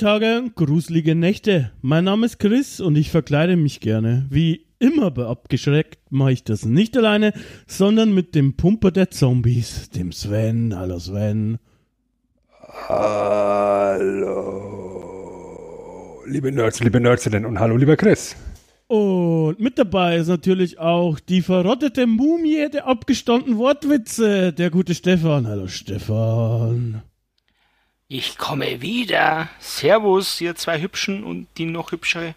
Tage, gruselige Nächte. Mein Name ist Chris und ich verkleide mich gerne. Wie immer bei Abgeschreckt mache ich das nicht alleine, sondern mit dem Pumper der Zombies, dem Sven. Hallo Sven. Hallo. Liebe Nerds, liebe Nerdsinnen und hallo, lieber Chris. Und mit dabei ist natürlich auch die verrottete Mumie der abgestandenen Wortwitze, der gute Stefan. Hallo Stefan. Ich komme wieder. Servus, ihr zwei Hübschen und die noch hübschere.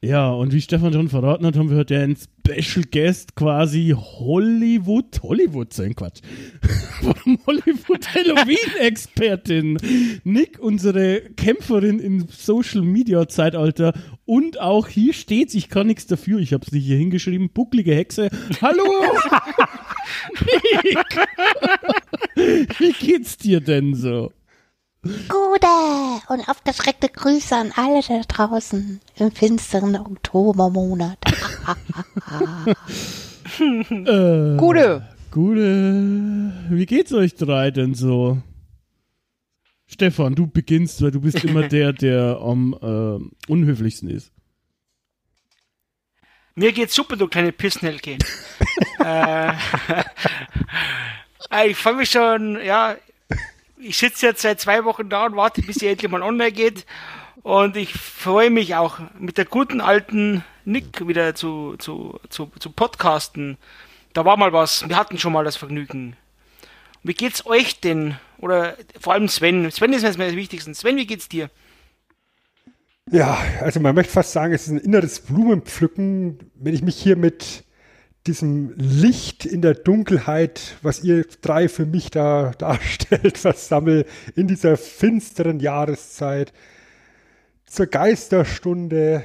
Ja, und wie Stefan schon verraten hat, haben wir heute einen Special Guest, quasi Hollywood, Hollywood sein Quatsch, vom Hollywood Halloween-Expertin. Nick, unsere Kämpferin im Social Media Zeitalter und auch hier steht's, ich kann nichts dafür, ich hab's nicht hier hingeschrieben, bucklige Hexe. Hallo! Nick! wie geht's dir denn so? Gute und aufgeschreckte Grüße an alle da draußen im finsteren Oktobermonat. Äh, Gute. Gute. Wie geht's euch drei denn so? Stefan, du beginnst, weil du bist immer der, der am äh, unhöflichsten ist. Mir geht's super, du kleine Pissnelke. äh, ich freue mich schon, ja, ich sitze jetzt seit zwei Wochen da und warte, bis sie endlich mal online geht. Und ich freue mich auch, mit der guten alten Nick wieder zu, zu, zu, zu podcasten. Da war mal was. Wir hatten schon mal das Vergnügen. Wie geht's euch denn? Oder vor allem Sven. Sven ist mir das Wichtigste. Sven, wie geht's dir? Ja, also man möchte fast sagen, es ist ein inneres Blumenpflücken, wenn ich mich hier mit diesem Licht in der Dunkelheit, was ihr drei für mich da darstellt, versammel in dieser finsteren Jahreszeit zur Geisterstunde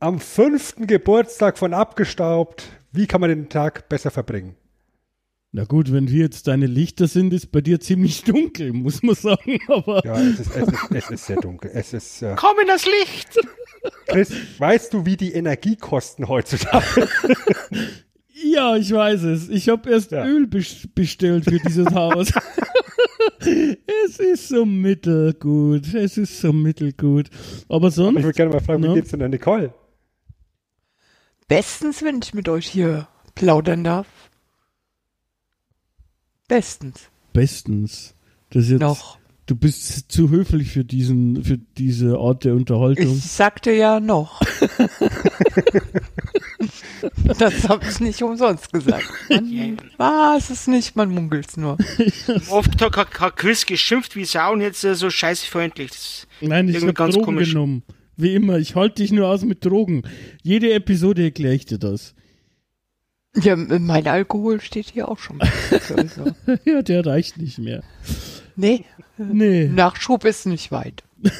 am fünften Geburtstag von Abgestaubt. Wie kann man den Tag besser verbringen? Na gut, wenn wir jetzt deine Lichter sind, ist bei dir ziemlich dunkel, muss man sagen. Aber Ja, es ist, es ist, es ist sehr dunkel. Es ist, äh, Komm in das Licht! Chris, weißt du, wie die Energiekosten heutzutage ja, ich weiß es. Ich habe erst Ja. Öl bes- bestellt für dieses Haus. es ist so mittelgut. Es ist so mittelgut. Aber Ich sonst. würde gerne mal fragen, Ja. wie geht's denn der Nicole? Bestens, wenn ich mit euch hier plaudern darf. Bestens. Bestens. Das ist jetzt, Noch. Du bist zu höflich für diesen, für diese Art der Unterhaltung. Ich sagte ja noch. das habe ich nicht umsonst gesagt. Man weiß es nicht, man munkelt's nur. Oft hat, hat Chris geschimpft wie Sau und jetzt so scheiße freundlich. Nein, ich habe ganz Drogen komisch. genommen. Wie immer, ich halte dich nur aus mit Drogen. Jede Episode erkläre ich dir das. Ja, mein Alkohol steht hier auch schon. Also, ja, der reicht nicht mehr. nee, Nee, Nachschub ist nicht weit.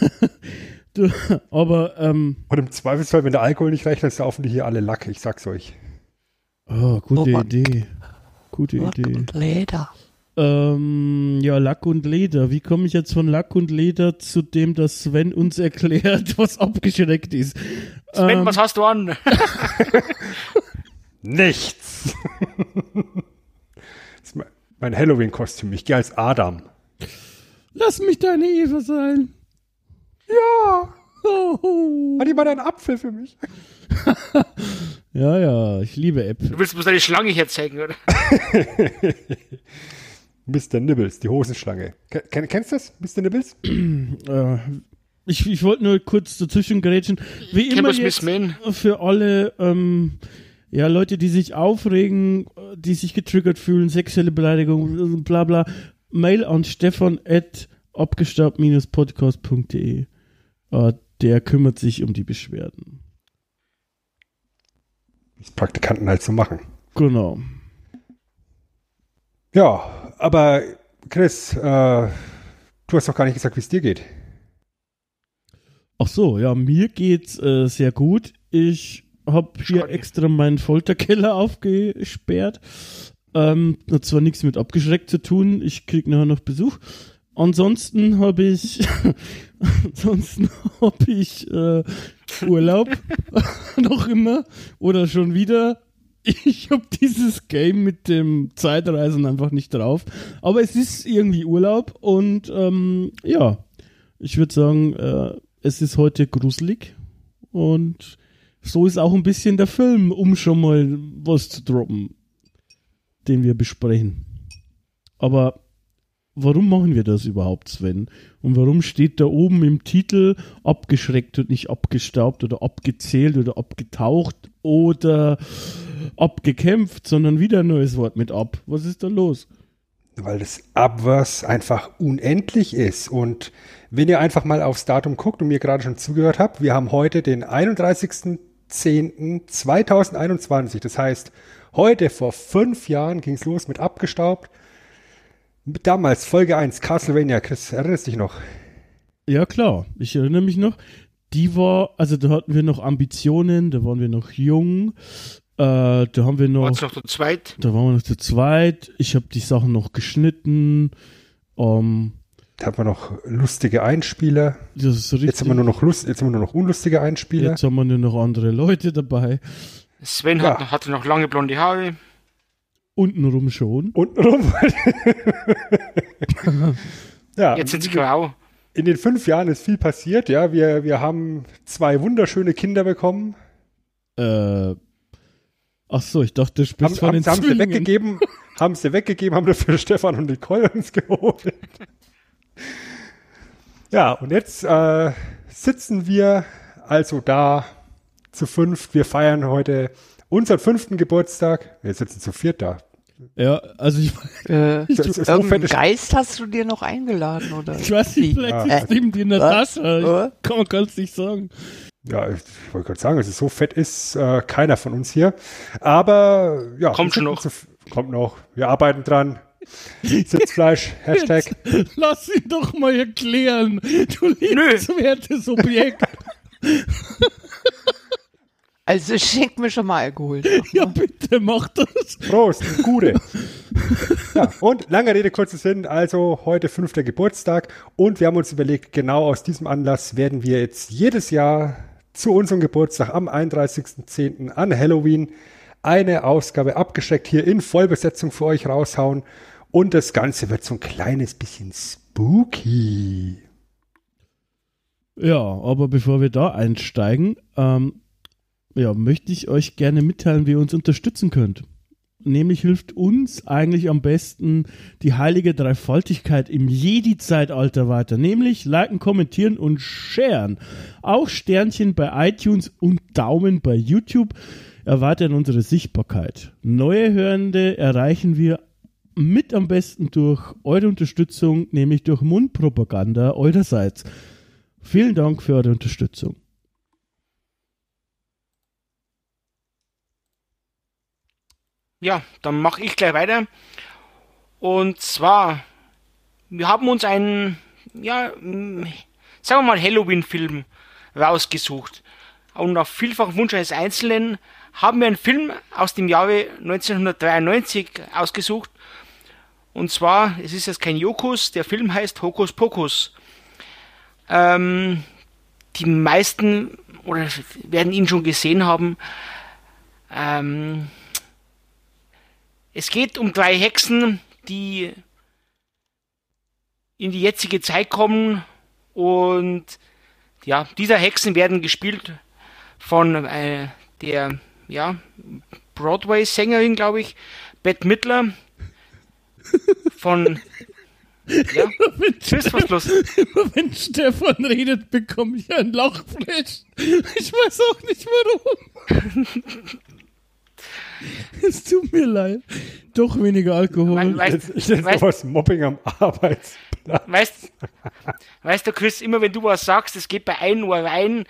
du, aber, ähm, Und im Zweifelsfall, wenn der Alkohol nicht reicht, dann saufen die hier alle Lack, ich sag's euch. oh, gute Oh Mann. Idee. Gute Lack Idee. und Leder. Ähm, ja, Lack und Leder. Wie komme ich jetzt von Lack und Leder zu dem, dass Sven uns erklärt, was abgeschreckt ist? Sven, Ähm, was hast du an? Nichts! das ist mein- mein Halloween-Kostüm. Ich gehe als Adam. Lass mich deine Eva sein. Ja! Oh. Hat jemand einen Apfel für mich? Ja, ja, ich liebe Äpfel. Du willst bloß deine Schlange hier zeigen, oder? Mr. Nibbles, die Hosenschlange. Ken, ken- kennst du das, Mr. Nibbles? Äh, ich ich wollte nur kurz dazwischen grätschen. Wie immer jetzt für alle ähm, ja, Leute, die sich aufregen, äh, die sich getriggert fühlen, sexuelle Beleidigung, bla bla, Mail an stefan at abgestaubt-podcast.de. Äh, der kümmert sich um die Beschwerden. Das Praktikanten halt so machen. Genau. Ja, aber Chris, äh, du hast doch gar nicht gesagt, wie es dir geht. Ach so, ja, mir geht's äh, sehr gut. Ich habe hier extra meinen Folterkeller aufgesperrt. Ähm, hat zwar nichts mit abgeschreckt zu tun, ich krieg nachher noch Besuch. Ansonsten habe ich, ansonsten habe ich äh, Urlaub noch immer oder schon wieder. Ich habe dieses Game mit dem Zeitreisen einfach nicht drauf. Aber es ist irgendwie Urlaub und ähm, ja, Ich würde sagen, äh, es ist heute gruselig und so ist auch ein bisschen der Film, um schon mal was zu droppen, den wir besprechen. Aber warum machen wir das überhaupt, Sven? Und warum steht da oben im Titel abgeschreckt und nicht abgestaubt oder abgezählt oder abgetaucht oder abgekämpft, sondern wieder ein neues Wort mit ab? Was ist da los? Weil das Abwas einfach unendlich ist. Und wenn ihr einfach mal aufs Datum guckt und mir gerade schon zugehört habt, wir haben heute den 31.10.2021. Das heißt, heute vor fünf Jahren ging es los mit Abgestaubt. Damals Folge 1, Castlevania. Chris, erinnerst dich noch? Ja, klar. Ich erinnere mich noch. Die war, also da hatten wir noch Ambitionen, da waren wir noch jung. Äh, da haben wir noch. War's noch zu zweit? Da waren wir noch zu zweit. Ich habe die Sachen noch geschnitten. Ähm, Da haben wir noch lustige Einspieler. das ist richtig. Jetzt haben wir nur noch Lust, jetzt haben wir nur noch unlustige Einspieler. Jetzt haben wir nur noch andere Leute dabei. Sven Ja. hat, noch- hatte noch lange blonde Haare. Untenrum schon. Untenrum. ja, Jetzt sind sie grau. in den fünf Jahren ist viel passiert. Ja, wir, wir haben zwei wunderschöne Kinder bekommen. Äh, ach so, ich dachte, du Haben, sprichst von haben, den haben sie Zwillingen. weggegeben, haben sie weggegeben, haben dafür Stefan und Nicole uns geholt. Ja, und jetzt äh, sitzen wir also da zu fünft. Wir feiern heute unseren fünften Geburtstag. Wir sitzen zu viert da. Ja, also ich, Äh, Das ist so irgendeinen fett- Geist hast du dir noch eingeladen, oder? ich weiß nicht, vielleicht Ja. sitzt neben dir in der Was? Tasche. Ich kann man ganz nicht sagen. Ja, ich, ich wollte gerade sagen, also so fett ist äh, keiner von uns hier. Aber ja, Kommt schon sitzen Zu, kommt noch. Wir arbeiten dran. Sitzfleisch, Hashtag. Jetzt, lass ihn doch mal erklären. Du liebenswertes Objekt. Also schenk mir schon mal Alkohol. ja, bitte, mach das. Prost, gute. ja, und lange Rede, kurzer Sinn. Also heute fünfter Geburtstag. Und wir haben uns überlegt, genau aus diesem Anlass werden wir jetzt jedes Jahr zu unserem Geburtstag am 31.10. an Halloween eine Ausgabe abgeschreckt hier in Vollbesetzung für euch raushauen. Und das Ganze wird so ein kleines bisschen spooky. Ja, aber bevor wir da einsteigen, ähm, ja, möchte ich euch gerne mitteilen, wie ihr uns unterstützen könnt. Nämlich hilft uns eigentlich am besten die heilige Dreifaltigkeit im Jedi-Zeitalter weiter. Nämlich liken, kommentieren und sharen. Auch Sternchen bei iTunes und Daumen bei YouTube erweitern unsere Sichtbarkeit. Neue Hörende erreichen wir mit am besten durch eure Unterstützung, nämlich durch Mundpropaganda eurerseits. Vielen Dank für eure Unterstützung. Ja, dann mache ich gleich weiter. Und zwar, wir haben uns einen, ja, sagen wir mal, Halloween-Film rausgesucht. Und auf vielfachen Wunsch eines Einzelnen haben wir einen Film aus dem Jahre 1993 ausgesucht. Und zwar, es ist jetzt kein Jokus, der Film heißt Hokus Pokus. Ähm, die meisten oder werden ihn schon gesehen haben. Ähm, es geht um drei Hexen, die in die jetzige Zeit kommen und ja, dieser Hexen werden gespielt von äh, der ja, Broadway-Sängerin, glaube ich, Bette Midler. Von ja, Tschüss, was los? Immer wenn Stefan redet, bekomme ich ein Lachflash. Ich weiß auch nicht warum. es tut mir leid. Doch weniger Alkohol. Weil- weil- Ich, nenne weißt- sowas Mobbing am Arbeitsplatz. Weißt, weißt du, Chris, immer wenn du was sagst, es geht bei einem Ohr rein,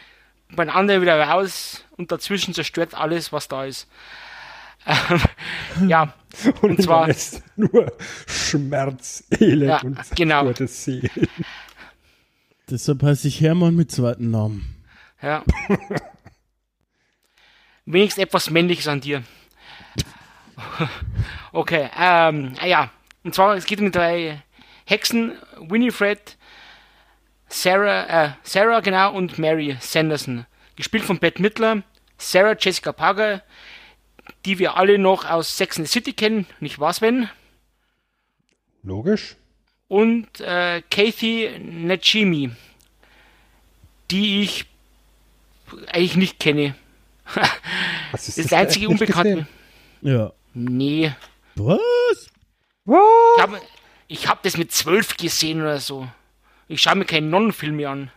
beim anderen wieder raus und dazwischen zerstört alles, was da ist. Ähm, ja, Und, Und zwar- ist nur Schmerz, Elend Ja, und genau. zerstörte Seelen. Deshalb heiße ich Hermann mit zweiten Namen. ja. Wenigstens etwas Männliches an dir. Okay, ähm, ah ja. Und zwar, es geht um die drei Hexen, Winifred, Sarah, äh, Sarah, genau, und Mary Sanderson. Gespielt von Bette Midler, Sarah Jessica Parker, die wir alle noch aus Sex and the City kennen, nicht wahr, Sven? Logisch. Und äh, Kathy Najimy die ich eigentlich nicht kenne. Das ist das einzige Unbekannte. Ja. Nee. Was? Ich habe ich hab das mit zwölf gesehen oder so. Ich schaue mir keinen Nonnenfilm mehr an.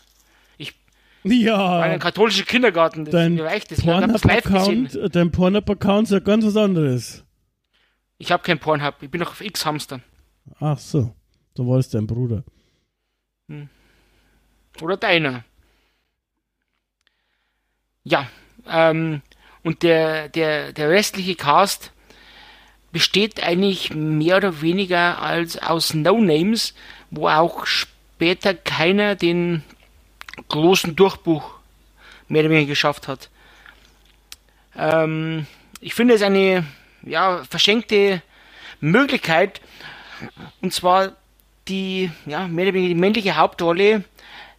Ja. Einen katholischen Kindergarten, das Dein reicht das. Ich. Pornhub-Account dein Pornhub-Account ist ja ganz was anderes. Ich habe kein Pornhub, ich bin noch auf X-Hamster. Ach so. So war es dein Bruder. Oder deiner. Ja, ähm, und der, der, der restliche Cast besteht eigentlich mehr oder weniger als aus No-Names, wo auch später keiner den großen Durchbruch mehr oder weniger geschafft hat. Ähm, ich finde es eine ja, verschenkte Möglichkeit, und zwar die, ja, mehr oder weniger die männliche Hauptrolle,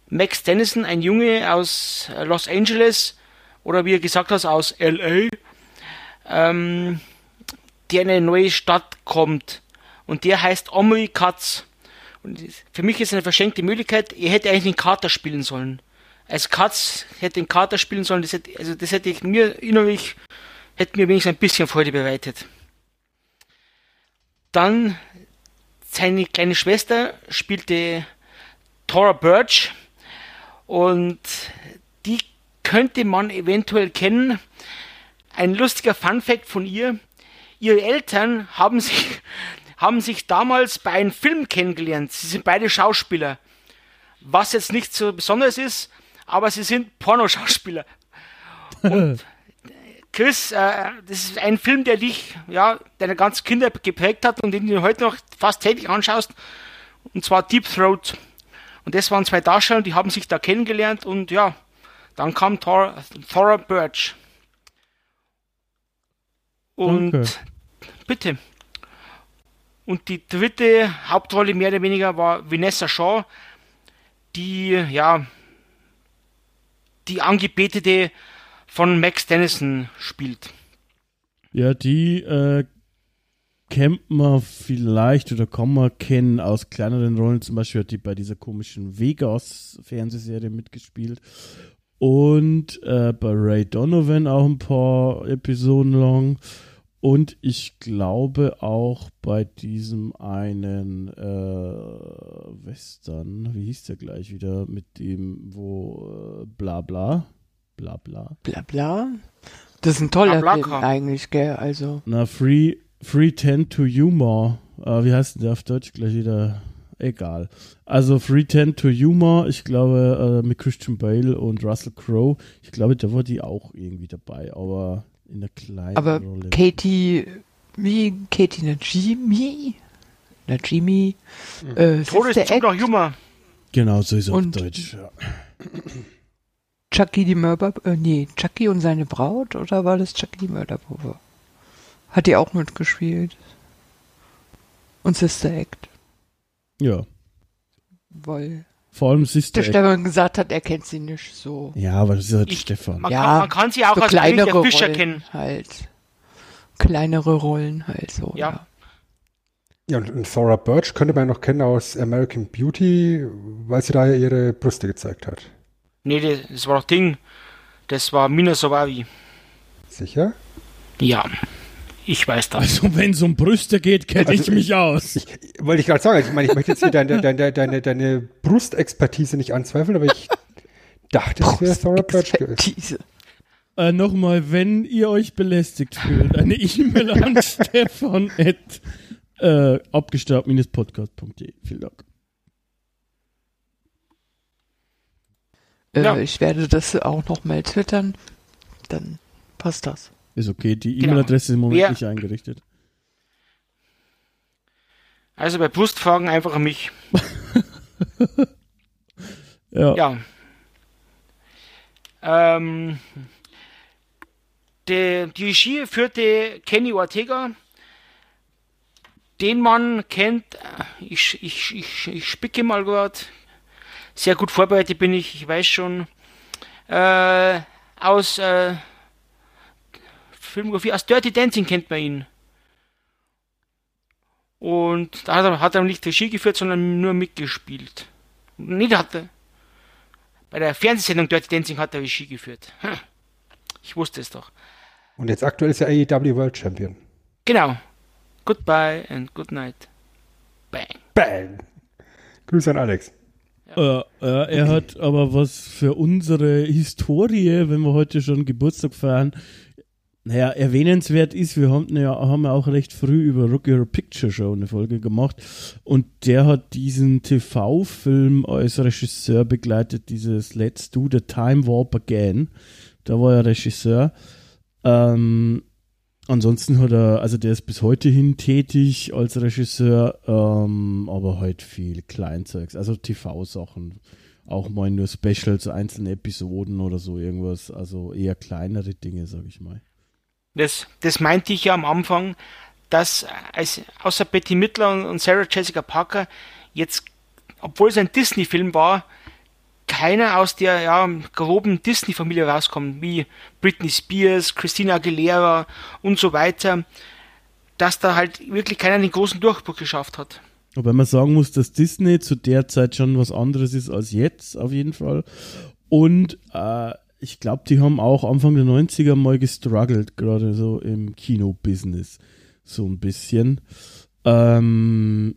Max Dennison, ein Junge aus Los Angeles, oder wie er gesagt hat, aus LA, ähm, der in eine neue Stadt kommt. Und der heißt Omri Katz. Und für mich ist eine verschenkte Möglichkeit, er hätte eigentlich den Kater spielen sollen. Als Katz hätte den Kater spielen sollen, das hätte, also das hätte ich mir innerlich, hätte mir wenigstens ein bisschen Freude bereitet. Dann seine kleine Schwester spielte Tora Birch und die könnte man eventuell kennen. Ein lustiger Funfact von ihr. Ihre Eltern haben sich, haben sich damals bei einem Film kennengelernt. Sie sind beide Schauspieler. Was jetzt nicht so besonders ist, aber sie sind Pornoschauspieler. Und Chris, äh, das ist ein Film, der dich, ja, deine ganze Kinder geprägt hat und den du heute noch fast täglich anschaust. Und zwar Deep Throat. Und das waren zwei Darsteller, die haben sich da kennengelernt und ja, dann kam Thor, Thora Birch. Und Danke. bitte. Und die dritte Hauptrolle mehr oder weniger war Vanessa Shaw, die ja die Angebetete von Max Dennison spielt. Ja, die äh, kennt man vielleicht oder kann man kennen aus kleineren Rollen. Zum Beispiel hat die bei dieser komischen Vegas-Fernsehserie mitgespielt. Und äh, bei Ray Donovan auch ein paar Episoden lang. Und ich glaube auch bei diesem einen äh, Western, wie hieß der gleich wieder, mit dem, wo äh, bla bla, bla bla. Bla bla. Das ist ein toller Bla, Film eigentlich, gell? Also, Na, Free, Free Tend to Humor. Äh, wie heißt denn der auf Deutsch gleich wieder? Egal. Also Free Tend to Humor, ich glaube, äh, mit Christian Bale und Russell Crowe. Ich glaube, da war die auch irgendwie dabei, aber in der kleinen aber Rolle. Katie, wie Katie Najimi? Najimi? Äh, Tod ist Sister bestimmt noch Act, Humor. Genau, so ist er auf Und- Deutsch. Ja. Chucky die Mörder, äh, nee, Chucky und seine Braut oder war das Chucky die Mörderpuppe? Hat die auch mitgespielt. Und Sister Act, ja. weil Vor allem Sister der Act. Stefan gesagt hat, er kennt sie nicht so. Ja, aber das ist halt Ich- Stefan. Man, Ja, kann, man kann sie auch so als kleinere der Fischer Rollen kennen. halt. Kleinere Rollen halt so. Ja. Ja, und, und Thora Birch könnte man noch kennen aus American Beauty, weil sie da ja ihre Brüste gezeigt hat. Nee, das, das war doch Ding. Das war Mina Sowavi. Sicher? Ja, ich weiß das. Also, wenn es um Brüste geht, kenne Also ich mich aus. Ich, wollte ich gerade sagen, ich meine, ich möchte jetzt hier deine, deine, deine, deine Brustexpertise nicht anzweifeln, aber ich dachte, es wäre Thora Birch. Äh, Nochmal, wenn ihr euch belästigt fühlt, eine E-Mail an Stefan at äh, abgestaubt-podcast.de. Vielen Dank. Äh, Ja. Ich werde das auch noch mal twittern. Dann passt das. Ist okay, die Genau. E-Mail-Adresse ist im Moment Wer- nicht eingerichtet. Also bei Brustfragen einfach an mich. Ja. Ja. Ähm, die, die Regie führte Kenny Ortega. Den Mann kennt, äh, ich, ich, ich, ich spicke mal gerade. Sehr gut vorbereitet bin ich, ich weiß schon. Äh, aus äh, Filmografie, aus Dirty Dancing kennt man ihn. Und da hat er, hat er nicht Regie geführt, sondern nur mitgespielt. Nee, da hat er. bei der Fernsehsendung Dirty Dancing hat er Regie geführt. Hm. Ich wusste es doch. Und jetzt aktuell ist er AEW World Champion. Genau. Goodbye and good night. Bang. Bang! Grüße an Alex. Äh, äh, er hat aber was für unsere Historie, wenn wir heute schon Geburtstag feiern, naja, erwähnenswert ist, wir haben ja, haben ja auch recht früh über Rock Your Picture Show eine Folge gemacht und der hat diesen TV-Film als Regisseur begleitet, dieses Let's Do the Time Warp Again. Da war er Regisseur. Ähm, ansonsten hat er, also der ist bis heute hin tätig als Regisseur, ähm, aber halt viel Kleinzeugs, also TV-Sachen. Auch mal nur Specials, einzelne Episoden oder so irgendwas, also eher kleinere Dinge, sag ich mal. Das, das meinte ich ja am Anfang, dass als, außer Betty Midler und, und Sarah Jessica Parker jetzt, obwohl es ein Disney-Film war, keiner aus der ja, groben Disney-Familie rauskommt, wie Britney Spears, Christina Aguilera und so weiter, dass da halt wirklich keiner den großen Durchbruch geschafft hat. Wobei man sagen muss, dass Disney zu der Zeit schon was anderes ist als jetzt, auf jeden Fall. Und äh, ich glaube, die haben auch Anfang der 90er mal gestruggelt, gerade so im Kino-Business. So ein bisschen. Ähm,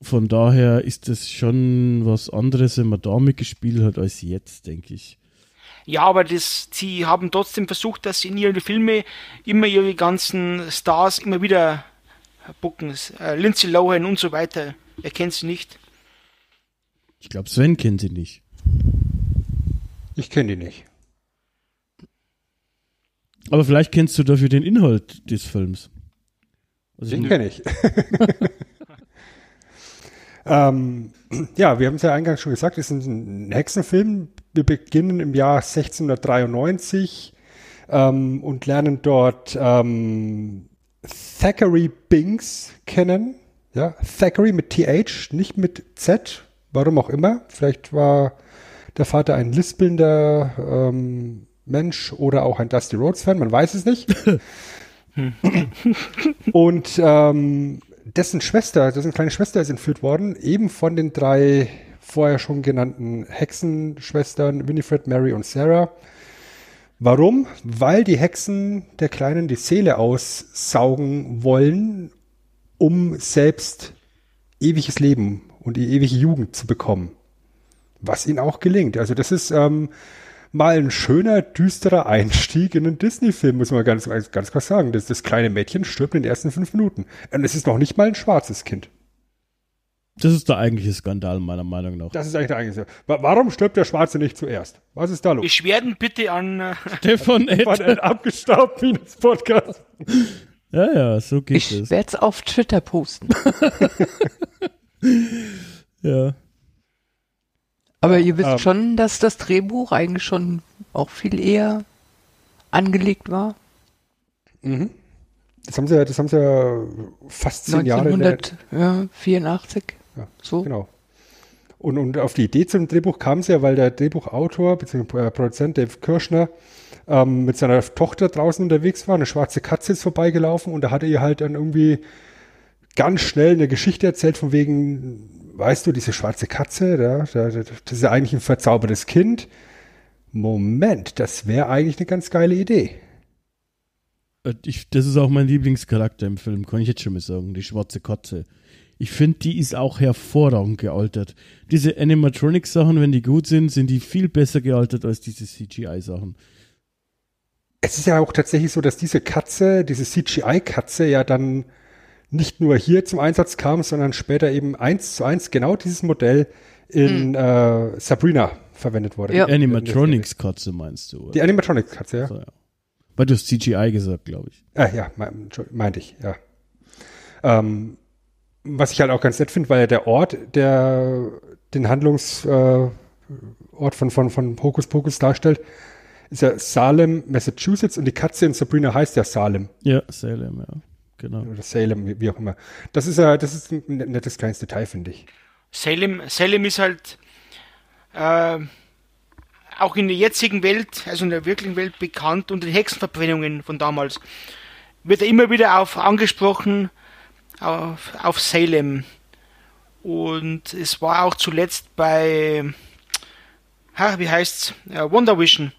von daher ist das schon was anderes, wenn man da mitgespielt hat, als jetzt, denke ich. Ja, aber das, sie haben trotzdem versucht, dass sie in ihren Filmen immer ihre ganzen Stars immer wieder bucken. Äh, Lindsay Lohan und so weiter. Er kennt sie nicht. Ich glaube, Sven kennt sie nicht. Ich kenne die nicht. Aber vielleicht kennst du dafür den Inhalt des Films. Also Den kenne ich. ähm, ja, wir haben es ja eingangs schon gesagt, es ist ein Hexenfilm. Wir beginnen im Jahr 1693 ähm, und lernen dort ähm, Thackeray Binks kennen. Ja, Thackeray mit TH, nicht mit Z, warum auch immer. Vielleicht war der Vater ein lispelnder ähm, Mensch oder auch ein Dusty Rhodes Fan, man weiß es nicht. Und ähm, dessen Schwester, dessen kleine Schwester ist entführt worden, eben von den drei vorher schon genannten Hexenschwestern Winifred, Mary und Sarah. Warum? Weil die Hexen der Kleinen die Seele aussaugen wollen, um selbst ewiges Leben und die ewige Jugend zu bekommen. Was ihnen auch gelingt. Also das ist ähm, mal ein schöner, düsterer Einstieg in einen Disney-Film, muss man ganz, ganz klar sagen. Das, das kleine Mädchen stirbt in den ersten fünf Minuten. Und es ist noch nicht mal ein schwarzes Kind. Das ist der eigentliche Skandal, meiner Meinung nach. Das ist eigentlich der eigentliche. Wa- Warum stirbt der Schwarze nicht zuerst? Was ist da los? Beschwerden bitte an. Äh, Stefan Ed. Ein abgestaubt Minus Podcast. Ja, ja, so geht Ich es. werde es auf Twitter posten. Ja. Aber ihr wisst ähm, schon, dass das Drehbuch eigentlich schon auch viel eher angelegt war. Mhm. Das haben sie ja, das haben sie ja fast zehn Jahre in der, 1984. Ja, so. Genau. Und, und auf die Idee zum Drehbuch kam sie ja, weil der Drehbuchautor bzw. Produzent Dave Kirschner ähm, mit seiner Tochter draußen unterwegs war. Eine schwarze Katze ist vorbeigelaufen und da hat er ihr halt dann irgendwie ganz schnell eine Geschichte erzählt von wegen, weißt du, diese schwarze Katze, da, da, da, das ist ja eigentlich ein verzaubertes Kind. Moment, das wäre eigentlich eine ganz geile Idee. Äh, Ich, das ist auch mein Lieblingscharakter im Film, kann ich jetzt schon mal sagen, die schwarze Katze. Ich finde, die ist auch hervorragend gealtert. Diese Animatronics-Sachen, wenn die gut sind, sind die viel besser gealtert als diese CGI-Sachen. Es ist ja auch tatsächlich so, dass diese Katze, diese CGI-Katze ja dann nicht nur hier zum Einsatz kam, sondern später eben eins zu eins genau dieses Modell in äh, Sabrina verwendet wurde. Ja. Die Animatronics-Katze meinst du? Oder? Die Animatronics-Katze, ja. So, ja. Weil du hast CGI gesagt, glaube ich. Ah, ja, me- meinte ich, ja. Ähm, was ich halt auch ganz nett finde, weil ja der Ort, der den Handlungsort äh, von, von, von Hokus Pokus darstellt, ist ja Salem, Massachusetts und die Katze in Sabrina heißt ja Salem. Ja, Salem, ja. Genau. Oder Salem, wie, auch immer. Das ist ja, das ist ein nettes kleines Detail, finde ich. Salem, Salem ist halt äh, auch in der jetzigen Welt, also in der wirklichen Welt bekannt und den Hexenverbrennungen von damals wird er immer wieder auf angesprochen auf, auf Salem. Und es war auch zuletzt bei ha, wie heißt's? Äh, Wonder Vision.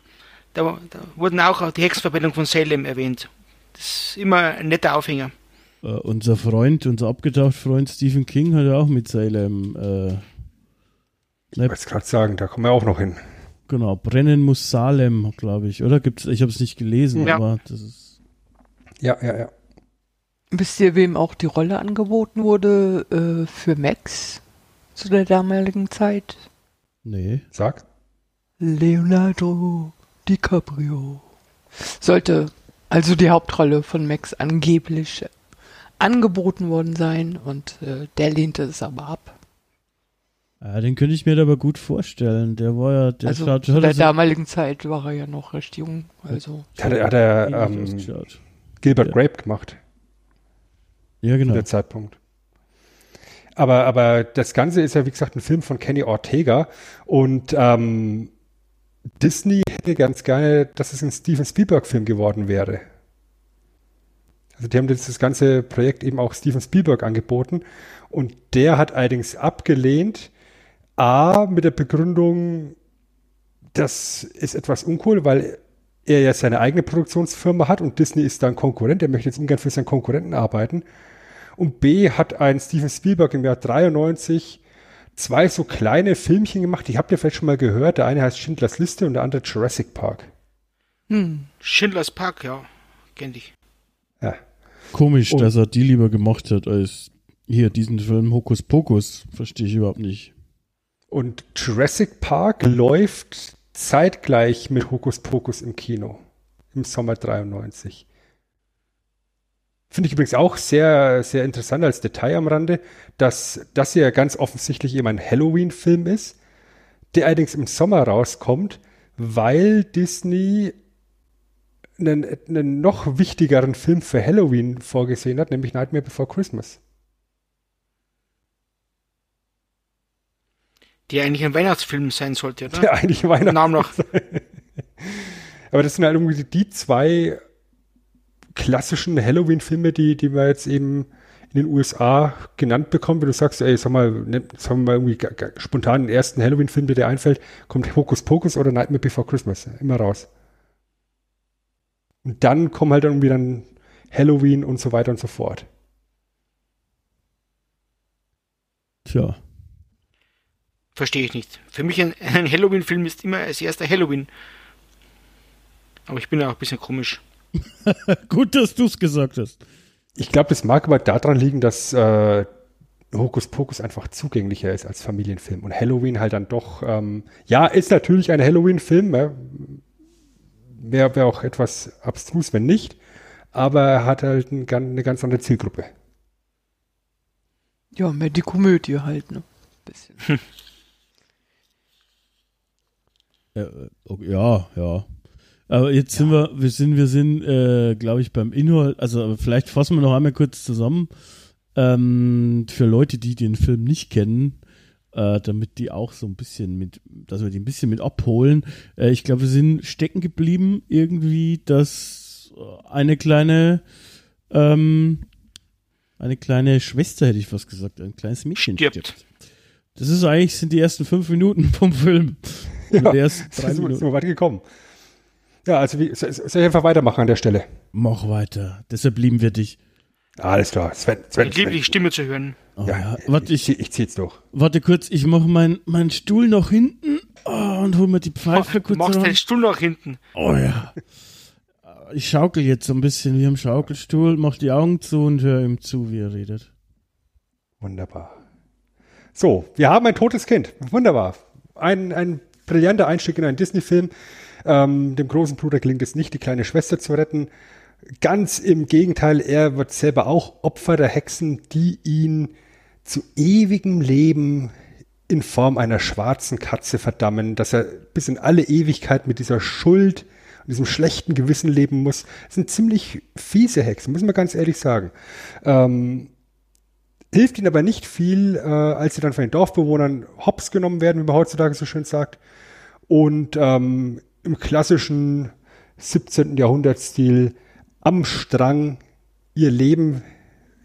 Da, da wurden auch die Hexenverbindung von Salem erwähnt. Das ist immer ein netter Aufhänger. Äh, unser Freund, unser abgetaucht Freund Stephen King hat ja auch mit Salem, äh, Ich wollte es gerade sagen, da kommen wir auch noch hin. genau, Brennen muss Salem, glaube ich, oder? Gibt's, ich habe es nicht gelesen, Ja. aber das ist, Ja, ja, ja. Wisst ihr, wem auch die Rolle angeboten wurde äh, für Max zu der damaligen Zeit? nee. Sag. Leonardo DiCaprio. Sollte also die Hauptrolle von Max angeblich angeboten worden sein und äh, der lehnte es aber ab. Ja, den könnte ich mir aber gut vorstellen. Der war ja, der also schaut, zu der so damaligen Zeit war er ja noch recht jung. Also Hat er, hat er ähm. Gilbert Ja. Grape gemacht Ja, zu genau. der Zeitpunkt. Aber, aber das Ganze ist ja, wie gesagt, ein Film von Kenny Ortega und ähm, Disney hätte ganz gerne, dass es ein Steven Spielberg-Film geworden wäre. Also die haben das ganze Projekt eben auch Steven Spielberg angeboten und der hat allerdings abgelehnt, A, mit der Begründung, das ist etwas uncool, weil er ja seine eigene Produktionsfirma hat und Disney ist da ein Konkurrent, er möchte jetzt ungern für seinen Konkurrenten arbeiten. Und B hat ein Steven Spielberg im Jahr 93 zwei so kleine Filmchen gemacht, die habt ihr vielleicht schon mal gehört. Der eine heißt Schindlers Liste und der andere Jurassic Park. hm, Schindlers Park, ja, kenn ich. Ja. Komisch, Und- dass er die lieber gemacht hat als hier diesen Film Hokus Pokus. Verstehe ich überhaupt nicht. Und Jurassic Park läuft zeitgleich mit Hokus Pokus im Kino. Im Sommer 93. Finde ich übrigens auch sehr, sehr interessant als Detail am Rande, dass das ja ganz offensichtlich eben ein Halloween-Film ist, der allerdings im Sommer rauskommt, weil Disney einen, einen noch wichtigeren Film für Halloween vorgesehen hat, nämlich Nightmare Before Christmas. Die eigentlich ein Weihnachtsfilm sein sollte, oder? Der eigentlich Namen noch. Aber das sind halt irgendwie die zwei klassischen Halloween-Filme, die, die wir jetzt eben in den USA genannt bekommen. Wenn du sagst, ey, sag mal, ne, sagen wir mal irgendwie spontan den ersten Halloween-Film, der dir einfällt, kommt Hokus Pokus oder Nightmare Before Christmas. Immer raus. Und dann kommen halt irgendwie dann Halloween und so weiter und so fort. Tja. Verstehe ich nicht. Für mich ein, ein Halloween-Film ist immer als erster Halloween. Aber ich bin ja auch ein bisschen komisch. Gut, dass du es gesagt hast. Ich glaube, das mag aber daran liegen, dass äh, Hokus Pokus einfach zugänglicher ist als Familienfilm und Halloween halt dann doch, ähm, ja, ist natürlich ein Halloween-Film, ja, wäre wär auch etwas abstrus, wenn nicht, aber er hat halt ein, eine ganz andere Zielgruppe. ja, mehr die Komödie halt, ne? Bisschen. Äh, okay, ja, ja. Aber jetzt sind wir, wir sind, wir sind, äh, glaube ich, beim Inhalt, also vielleicht fassen wir noch einmal kurz zusammen. Ähm, für Leute, die den Film nicht kennen, äh, damit die auch so ein bisschen mit, dass wir die ein bisschen mit abholen. Äh, ich glaube, wir sind stecken geblieben irgendwie, dass äh, eine kleine, ähm, eine kleine Schwester, hätte ich fast gesagt, ein kleines Mädchen Stirbt. stirbt. Das ist eigentlich, sind die ersten fünf Minuten vom Film. Ja, ersten sind drei wir, Minuten. sind wir weit gekommen. Ja, also wie, soll, ich einfach weitermachen an der Stelle? Mach weiter. Deshalb lieben wir dich. Alles klar, Sven, Sven, Ich liebe die. Stimme zu hören. Oh, Ja, ja. Warte, ich, ich, ich, ich zieh jetzt durch. warte kurz, ich mache meinen mein Stuhl noch hinten oh, und hol mir die Pfeife kurz Machst den Stuhl nach hinten. Oh ja. Ich schaukel jetzt so ein bisschen wie am Schaukelstuhl, mach die Augen zu und höre ihm zu, wie er redet. Wunderbar. So, wir haben ein totes Kind. Wunderbar. Ein, ein brillanter Einstieg in einen Disney-Film. Ähm, dem großen Bruder gelingt es nicht, die kleine Schwester zu retten. Ganz im Gegenteil, er wird selber auch Opfer der Hexen, die ihn zu ewigem Leben in Form einer schwarzen Katze verdammen, dass er bis in alle Ewigkeit mit dieser Schuld und diesem schlechten Gewissen leben muss. Das sind ziemlich fiese Hexen, muss man ganz ehrlich sagen. Ähm, hilft ihnen aber nicht viel, äh, als sie dann von den Dorfbewohnern hops genommen werden, wie man heutzutage so schön sagt, und ähm, im klassischen 17. Jahrhundertstil am Strang ihr Leben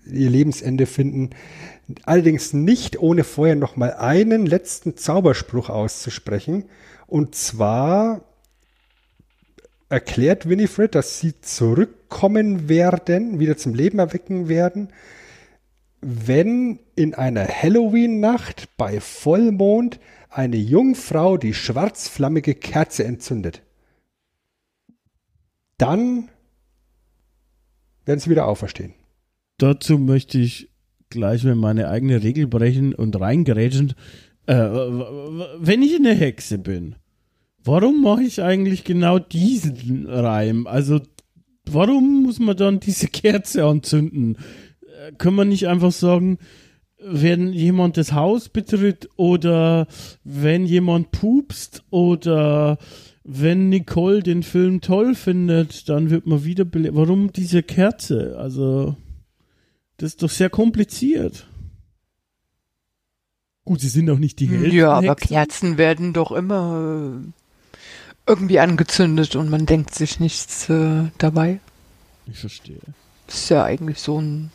ihr Lebensende finden. Allerdings nicht ohne vorher noch mal einen letzten Zauberspruch auszusprechen. Und zwar erklärt Winifred, dass sie zurückkommen werden, wieder zum Leben erwecken werden, wenn in einer Halloween-Nacht bei Vollmond eine Jungfrau die schwarzflammige Kerze entzündet. Dann werden sie wieder auferstehen. Dazu möchte ich gleich mal meine eigene Regel brechen und reingerätschen. Äh, wenn ich eine Hexe bin, warum mache ich eigentlich genau diesen Reim? Also, warum muss man dann diese Kerze anzünden? Äh, können wir nicht einfach sagen, wenn jemand das Haus betritt oder wenn jemand pupst oder wenn Nicole den Film toll findet, dann wird man wieder belebt. Warum diese Kerze? Also, das ist doch sehr kompliziert. Gut, sie sind auch nicht die Helden. Ja, aber Kerzen werden doch immer äh, irgendwie angezündet und man denkt sich nichts äh, dabei. Ich verstehe. Das ist ja eigentlich so ein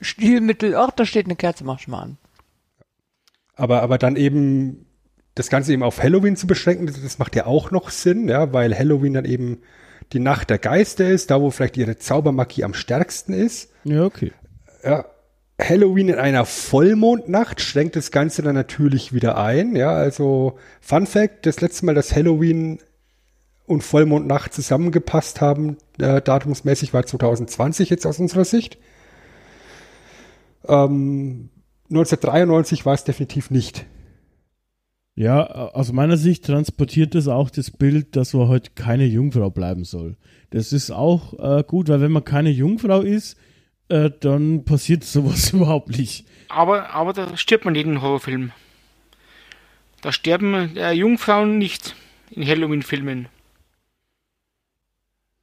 Stilmittel. Ach, da steht eine Kerze, mach ich mal an. Aber, aber dann eben das Ganze eben auf Halloween zu beschränken, das, das macht ja auch noch Sinn, ja, weil Halloween dann eben die Nacht der Geister ist, da wo vielleicht ihre Zaubermagie am stärksten ist. Ja, okay. Ja, Halloween in einer Vollmondnacht schränkt das Ganze dann natürlich wieder ein. Ja, also Fun Fact: Das letzte Mal, dass Halloween und Vollmondnacht zusammengepasst haben, äh, datumsmäßig war 2020 jetzt aus unserer Sicht. Ähm, 1993 war es definitiv nicht. Ja, aus meiner Sicht transportiert das auch das Bild, dass man heute keine Jungfrau bleiben soll. Das ist auch äh, gut, weil wenn man keine Jungfrau ist, äh, dann passiert sowas überhaupt nicht. Aber, aber da stirbt man nicht in Horrorfilmen. Da sterben äh, Jungfrauen nicht in Halloween-Filmen.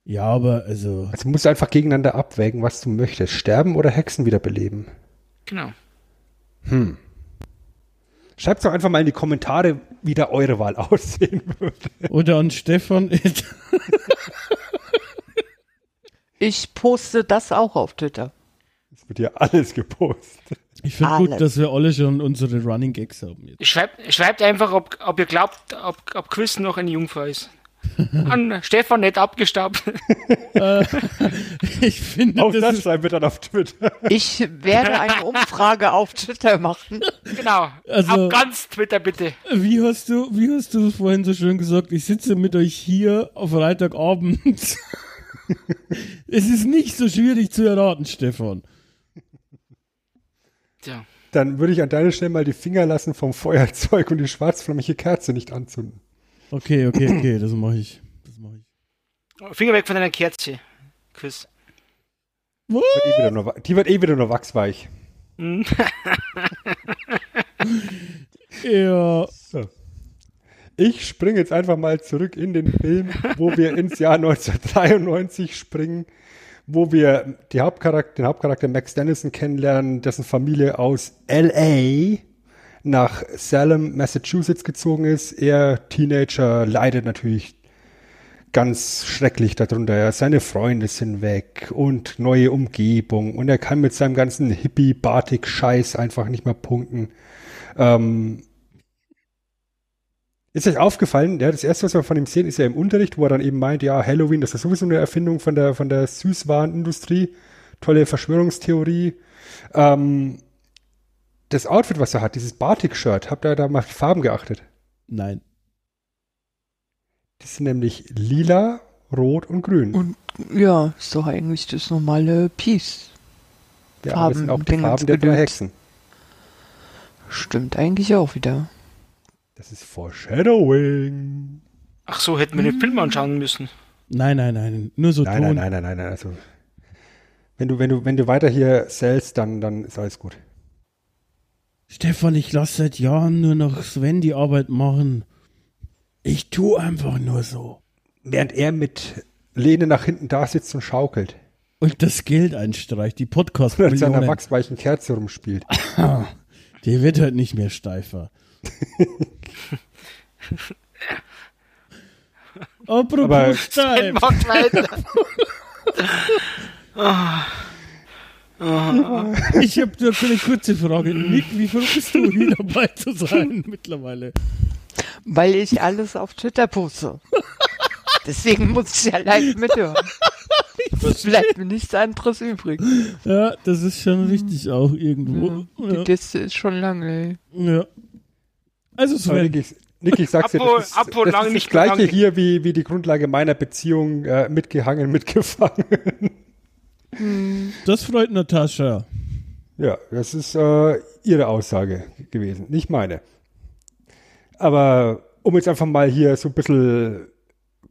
Ja, aber also. Also musst du einfach gegeneinander abwägen, was du möchtest. Sterben oder Hexen wiederbeleben. Genau. Hm. Schreibt doch einfach mal in die Kommentare, wie da eure Wahl aussehen würde. Oder an Stefan. Ich poste das auch auf Twitter. Es wird ja alles gepostet. Ich finde gut, dass wir alle schon unsere Running Gags haben jetzt. Schreibt, schreibt einfach, ob, ob ihr glaubt, ob, ob Chris noch eine Jungfrau ist. An Stefan nicht abgestaubt. Ich finde, Auch das das ist, schreiben wir dann auf Twitter. Ich werde eine Umfrage auf Twitter machen. genau. Also- Auf ganz Twitter bitte. wie hast du, wie hast du es vorhin so schön gesagt? Ich sitze mit euch hier auf Freitagabend. es ist nicht so schwierig zu erraten, Stefan. Tja. Dann würde ich an deiner Stelle mal die Finger lassen vom Feuerzeug und die schwarzflammige Kerze nicht anzünden. Okay, okay, okay, das mache ich. Das mache ich. Finger weg von deiner Kerze. Chris. Wird eh wieder nur, die wird eh wieder nur wachsweich. Ja, So. Ich springe jetzt einfach mal zurück in den Film, wo wir ins Jahr 1993 springen, wo wir die Hauptcharakter, den Hauptcharakter Max Dennison kennenlernen, dessen Familie aus LA nach Salem, Massachusetts gezogen ist. Er, Teenager, leidet natürlich ganz schrecklich darunter. Seine Freunde sind weg und neue Umgebung und er kann mit seinem ganzen Hippie-Batik-Scheiß einfach nicht mehr punkten. Ähm, ist euch aufgefallen, ja, das erste, was wir von ihm sehen, ist ja im Unterricht, wo er dann eben meint, ja, Halloween, das ist sowieso eine Erfindung von der, von der Süßwarenindustrie. Tolle Verschwörungstheorie. Ähm, das Outfit, was er hat, dieses Batik-Shirt, habt ihr da mal auf die Farben geachtet? nein. Das sind nämlich lila, rot und grün. Und ja, ist doch eigentlich das normale Peace. ja, aber das sind auch die Farben- Farben der drei Hexen. Stimmt eigentlich auch wieder. Das ist Foreshadowing. Ach so, hätten wir den Film anschauen müssen. Nein, nein, nein. Nur so Nein, Ton. nein, nein, nein, nein, nein. Also, wenn du, wenn du, wenn du weiter hier sellst, dann, dann ist alles gut. Stefan, ich lasse seit Jahren nur noch Sven die Arbeit machen. Ich tu einfach nur so. Während er mit Lehne nach hinten da sitzt und schaukelt. Und das Geld einstreicht, die podcast Oder mit seiner wachsweichen Kerze rumspielt. Die wird halt nicht mehr steifer. Apropos Aber- steif. Weiter. Ich habe nur eine kurze Frage. Nick, wie bist du, hier dabei zu sein mittlerweile? Weil ich alles auf Twitter poste. Deswegen muss ich ja live mithören. Es bleibt mir nichts anderes übrig. Ja, das ist schon richtig auch irgendwo. Ja, die Ja. Liste ist schon lange, ey. ja. Also So, Sven, Nick, ich, Nick, ich sag's dir, Apro- das ist, apro das, lang ist das nicht gleiche hier wie, wie die Grundlage meiner Beziehung, äh, mitgehangen, mitgefangen. Das freut Natascha. Ja, das ist äh, ihre Aussage gewesen, nicht meine. Aber um jetzt einfach mal hier so ein bisschen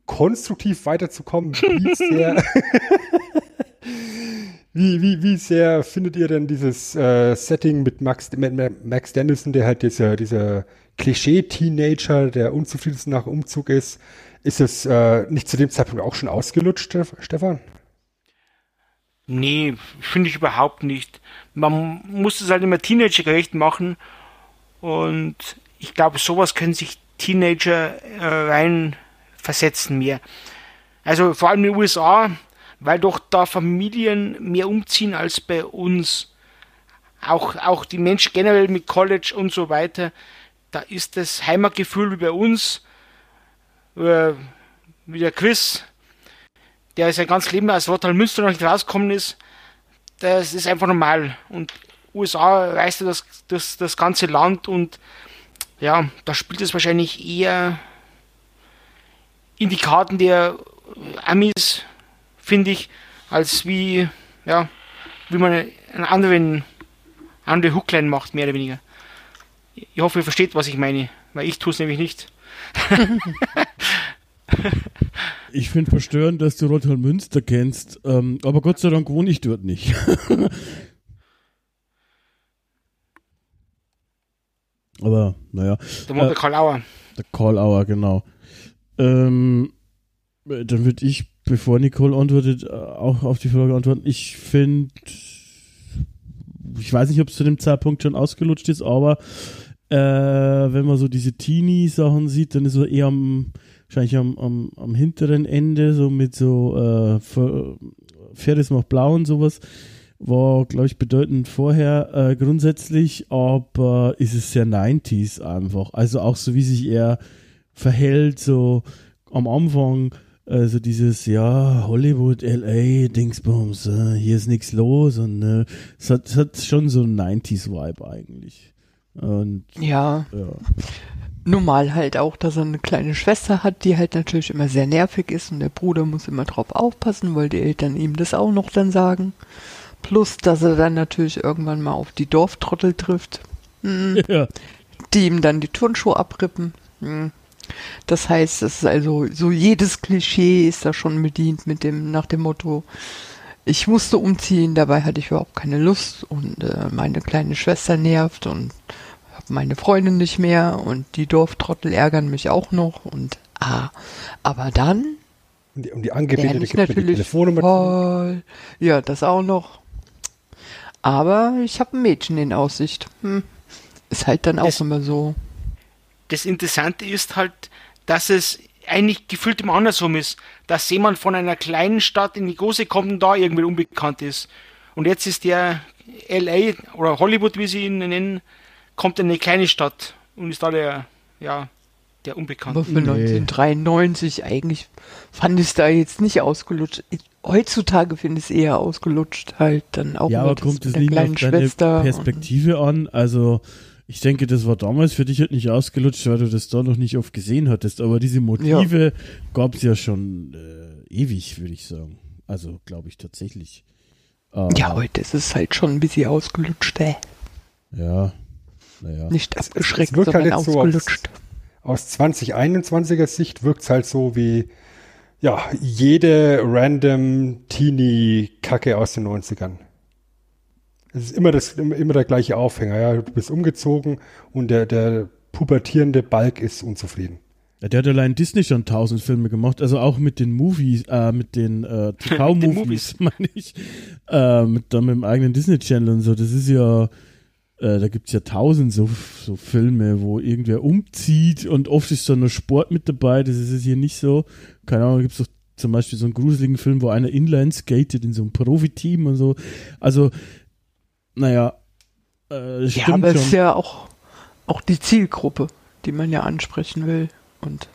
konstruktiv weiterzukommen, wie sehr, wie, wie, wie sehr findet ihr denn dieses äh, Setting mit Max, mit Max Dennison, der halt dieser, dieser Klischee-Teenager, der unzufrieden nach Umzug ist, ist es äh, nicht zu dem Zeitpunkt auch schon ausgelutscht, Stefan? Nee, finde ich überhaupt nicht. Man muss es halt immer teenagergerecht machen und ich glaube, sowas können sich Teenager äh, rein versetzen mehr. Also vor allem in den USA, weil doch da Familien mehr umziehen als bei uns. Auch, auch die Menschen generell mit College und so weiter, da ist das Heimatgefühl wie bei uns, äh, wie der Chris, der sein ganzes Leben aus Rotterdam Münster noch nicht rausgekommen ist, das ist einfach normal. Und USA reist ja das, das, das ganze Land und ja, da spielt es wahrscheinlich eher in die Karten der Amis, finde ich, als wie, ja, wie man einen anderen, andere Hookline macht, mehr oder weniger. Ich hoffe, ihr versteht, was ich meine, weil ich tue es nämlich nicht. Ich finde verstörend, dass du Rotterdam Münster kennst, ähm, aber Gott sei Dank wohne ich dort nicht. aber naja, Der Monte Äh, Karl Auer. der Call Hour, genau. Ähm, äh, dann würde ich, bevor Nicole antwortet, äh, auch auf die Frage antworten. Ich finde, ich weiß nicht, ob es zu dem Zeitpunkt schon ausgelutscht ist, aber äh, wenn man so diese Teenie-Sachen sieht, dann ist er eher am, wahrscheinlich am, am, am hinteren Ende, so mit so äh, Fer- Ferris macht blau und sowas. War, glaube ich, bedeutend vorher äh, grundsätzlich, aber ist es sehr 90s einfach. Also auch so, wie sich er verhält, so am Anfang, äh, so dieses, ja, Hollywood, LA, Dingsbums, äh, hier ist nichts los und äh, es, hat, es hat schon so einen 90s-Vibe eigentlich. Und Ja, ja. Normal halt auch, dass er eine kleine Schwester hat, die halt natürlich immer sehr nervig ist und der Bruder muss immer drauf aufpassen, weil die Eltern ihm das auch noch dann sagen. Plus, dass er dann natürlich irgendwann mal auf die Dorftrottel trifft, hm, ja. die ihm dann die Turnschuhe abrippen. Hm. Das heißt, es ist also so jedes Klischee ist da schon bedient mit dem nach dem Motto, ich musste umziehen, dabei hatte ich überhaupt keine Lust und äh, meine kleine Schwester nervt und habe meine Freundin nicht mehr und die Dorftrottel ärgern mich auch noch und ah, aber dann Um die, um die Angebetete ich gibt mir die natürlich Telefonnummer. voll, ja, das auch noch. Aber ich habe ein Mädchen in Aussicht. Hm. Ist halt dann auch Das- immer so. das Interessante ist halt, dass es eigentlich gefühlt immer andersrum ist, dass jemand von einer kleinen Stadt in die große kommt und da irgendwie unbekannt ist. Und jetzt ist der LA oder Hollywood, wie sie ihn nennen, kommt in eine kleine Stadt und ist da der, ja, der Unbekannte. Aber für Nee. 1993 eigentlich fand ich es da jetzt nicht ausgelutscht. Heutzutage finde ich es eher ausgelutscht, halt dann auch ja, aber das kommt mit es der nicht auf deine Schwester. Perspektive an? Also, ich denke, das war damals für dich halt nicht ausgelutscht, weil du das da noch nicht oft gesehen hattest. Aber diese Motive gab es ja schon äh, ewig, würde ich sagen. Also, glaube ich tatsächlich. Ähm, Ja, heute ist es halt schon ein bisschen ausgelutscht, äh. Ja, naja. Nicht Es- es- abgeschreckt, es wirkt halt sondern jetzt so ausgelutscht. Aus 2021er Sicht wirkt es halt so wie, ja, jede random Teenie-Kacke aus den 90ern. Es ist immer, das, immer, immer der gleiche Aufhänger. Ja, du bist umgezogen und der, der pubertierende Balk ist unzufrieden. Ja, der hat allein Disney schon tausend Filme gemacht, also auch mit den Movies, äh, mit den äh, TV-Movies, Movies. meine ich. Äh, mit, dann mit dem eigenen Disney-Channel und so. Das ist ja, äh, da gibt's ja tausend so, so Filme, wo irgendwer umzieht und oft ist dann nur Sport mit dabei. Das ist jetzt hier nicht so. Keine Ahnung, da gibt's doch zum Beispiel so einen gruseligen Film, wo einer inline skatet in so einem Profiteam und so. Also, naja, äh, Ja, stimmt aber es ist schon. ja auch, auch die Zielgruppe, die man ja ansprechen will. Und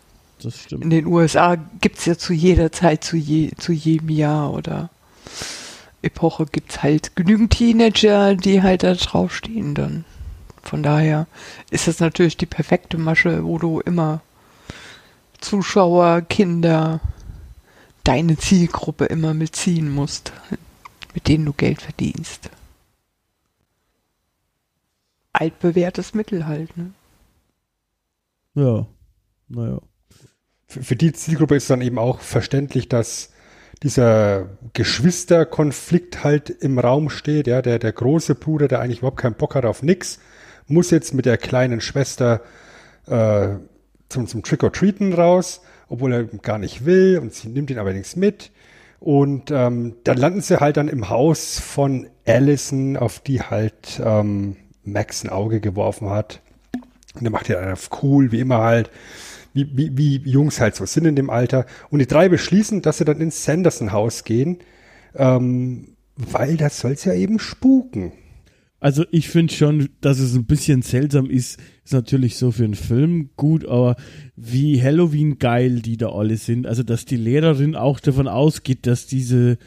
in den USA gibt's ja zu jeder Zeit, zu, je, zu jedem Jahr oder Epoche gibt's halt genügend Teenager, die halt da draufstehen dann. Von daher ist das natürlich die perfekte Masche, wo du immer Zuschauer, Kinder, deine Zielgruppe immer mitziehen musst, mit denen du Geld verdienst. Altbewährtes Mittel halt, ne? Ja, naja. Für, für die Zielgruppe ist dann eben auch verständlich, dass dieser Geschwisterkonflikt halt im Raum steht. Ja, der, der große Bruder, der eigentlich überhaupt keinen Bock hat auf nix, muss jetzt mit der kleinen Schwester äh, zum, zum Trick-or-Treaten raus, obwohl er gar nicht will und sie nimmt ihn allerdings mit. Und ähm, dann landen sie halt dann im Haus von Allison, auf die halt ähm, Max ein Auge geworfen hat. Und der macht ja auf cool, wie immer halt, wie, wie, wie Jungs halt so sind in dem Alter. Und die drei beschließen, dass sie dann ins Sanderson-Haus gehen, ähm, weil das soll's ja eben spuken. Also ich finde schon, dass es ein bisschen seltsam ist, ist natürlich so für einen Film gut, aber wie Halloween geil die da alle sind. Also dass die Lehrerin auch davon ausgeht, dass diese,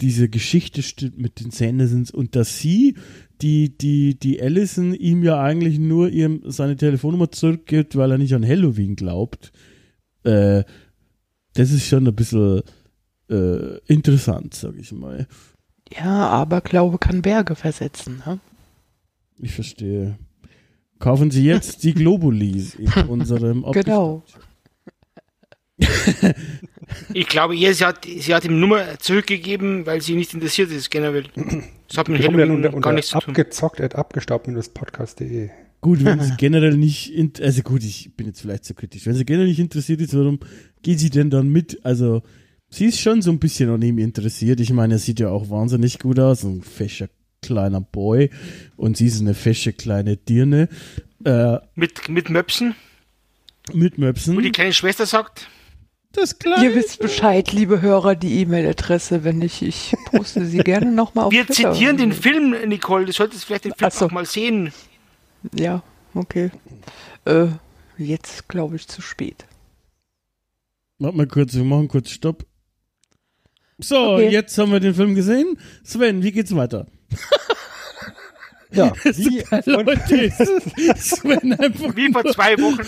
diese Geschichte stimmt mit den Sandersons und dass sie, die, die, die Allison ihm ja eigentlich nur ihrem, seine Telefonnummer zurückgibt, weil er nicht an Halloween glaubt. Äh, das ist schon ein bisschen äh, interessant, sag ich mal. Ja, aber Glaube kann Berge versetzen, ne? Ich verstehe. Kaufen Sie jetzt die Globulis in unserem Genau. Ich glaube eher, sie hat, sie hat ihm Nummer zurückgegeben, weil sie nicht interessiert ist, generell. Das hat mit Halloween unter, gar unter nichts zu tun. abgezockt at abgestaubt-podcast.de. Gut, wenn sie generell nicht, in, also gut, ich bin jetzt vielleicht zu kritisch. Wenn sie generell nicht interessiert ist, warum geht sie denn dann mit? Also, sie ist schon so ein bisschen an ihm interessiert. Ich meine, er sieht ja auch wahnsinnig gut aus, ein fescher kleiner Boy und sie ist eine fesche kleine Dirne äh, Mit, mit Möpsen, mit Möpsen. wo die kleine Schwester sagt, das kleine. Ihr wisst Bescheid, liebe Hörer, die E-Mail-Adresse, wenn nicht, ich poste sie gerne nochmal auf wir Twitter. zitieren den Film, Nicole, du solltest vielleicht den Film so. auch mal sehen. Ja, okay. Äh, jetzt glaube ich zu spät. Warte mal kurz, wir machen kurz Stopp. So, Okay. jetzt haben wir den Film gesehen. Sven, wie geht's weiter? Ja, Wie, wie, Leute, Sven einfach Wie vor nur, zwei Wochen.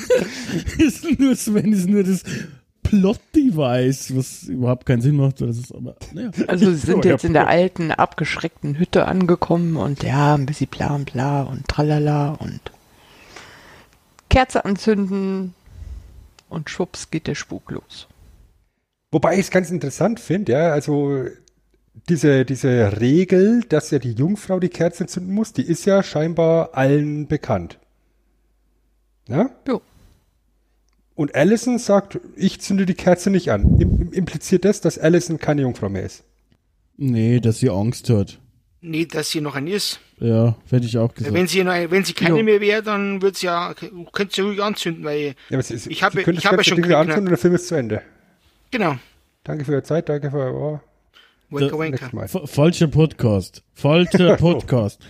ist nur Sven ist nur das Plot-Device, was überhaupt keinen Sinn macht. Das ist aber, naja. Also sie sind So, jetzt in der alten, abgeschreckten Hütte angekommen und ja, ein bisschen bla und bla und tralala und Kerze anzünden und schwupps geht der Spuk los. Wobei ich es ganz interessant finde, ja, also diese, diese Regel, dass ja die Jungfrau die Kerze entzünden muss, die ist ja scheinbar allen bekannt. Ja? Jo. Und Allison sagt, ich zünde die Kerze nicht an. Im, impliziert das, dass Allison keine Jungfrau mehr ist. Nee, dass sie Angst hat. Nee, dass sie noch ein ist. Ja, hätte ich auch gesagt. Wenn sie, noch, wenn sie keine Jo. mehr wäre, dann wird sie ja, könnte sie ruhig anzünden, weil, Ja, ist, Ich habe- ich habe schon Ding wieder geknackt. anzünden und der Film ist zu Ende. genau, Danke für Ihre Zeit, danke für euer Ohr. Wanker Wanker. Falscher Podcast. Falscher Podcast.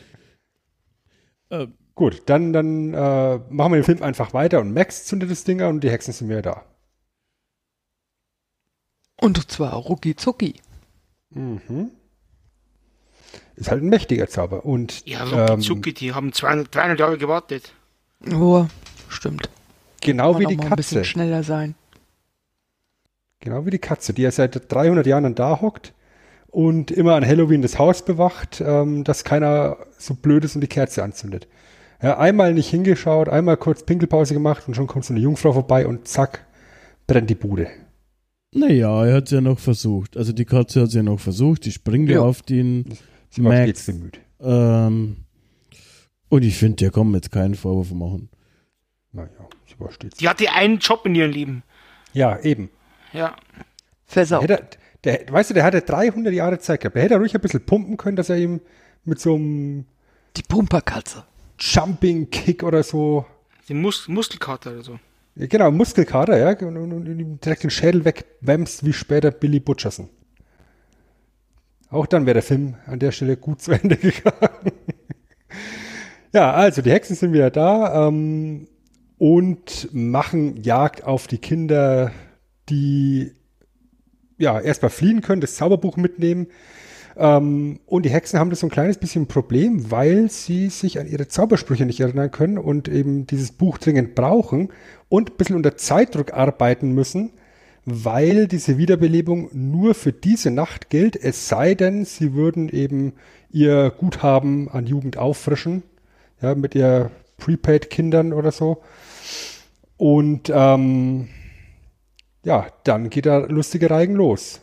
äh, Gut, dann, dann äh, machen wir den Film einfach weiter und Max zündet das Ding an und die Hexen sind wieder da. Und zwar rucki zucki. Mhm. Ist halt ein mächtiger Zauber. Und Ja, Rocky ähm, Zucki, die haben 200, 300 Jahre gewartet. Oh, stimmt. genau wie Kann die mal ein bisschen Katze. schneller sein. Genau wie die Katze, die ja seit 300 Jahren dann da hockt und immer an Halloween das Haus bewacht, ähm, dass keiner so blöd ist und die Kerze anzündet. Ja, einmal nicht hingeschaut, einmal kurz Pinkelpause gemacht und schon kommt so eine Jungfrau vorbei und zack, brennt die Bude. naja, er hat es ja noch versucht. Also die Katze hat es ja noch versucht. Die springt ja auf den. Sie Max. bemüht. Ähm, und ich finde, der kann mir jetzt keinen Vorwurf machen. Naja, sie war stets. Die hatte einen Job in ihrem Leben. Ja, eben. Ja. Versaut. Hätte, er- der, weißt du, der hatte 300 Jahre Zeit gehabt. Der hätte ruhig ein bisschen pumpen können, dass er ihm mit so einem Die Pumperkatze. Jumping-Kick oder so Den Mus Muskelkater oder so. Genau, Muskelkater, ja, und, und, und direkt den Schädel wegwämst, wie später Billy Butcherson. Auch dann wäre der Film an der Stelle gut zu Ende gegangen. ja, also die Hexen sind wieder da ähm, und machen Jagd auf die Kinder, die ja erstmal fliehen können, das Zauberbuch mitnehmen. Ähm, und die Hexen haben das so ein kleines bisschen Problem, weil sie sich an ihre Zaubersprüche nicht erinnern können und eben dieses Buch dringend brauchen und ein bisschen unter Zeitdruck arbeiten müssen, weil diese Wiederbelebung nur für diese Nacht gilt, es sei denn, sie würden eben ihr Guthaben an Jugend auffrischen, ja, mit ihr Prepaid-Kindern oder so. Und ähm, ja, dann geht der lustige Reigen los.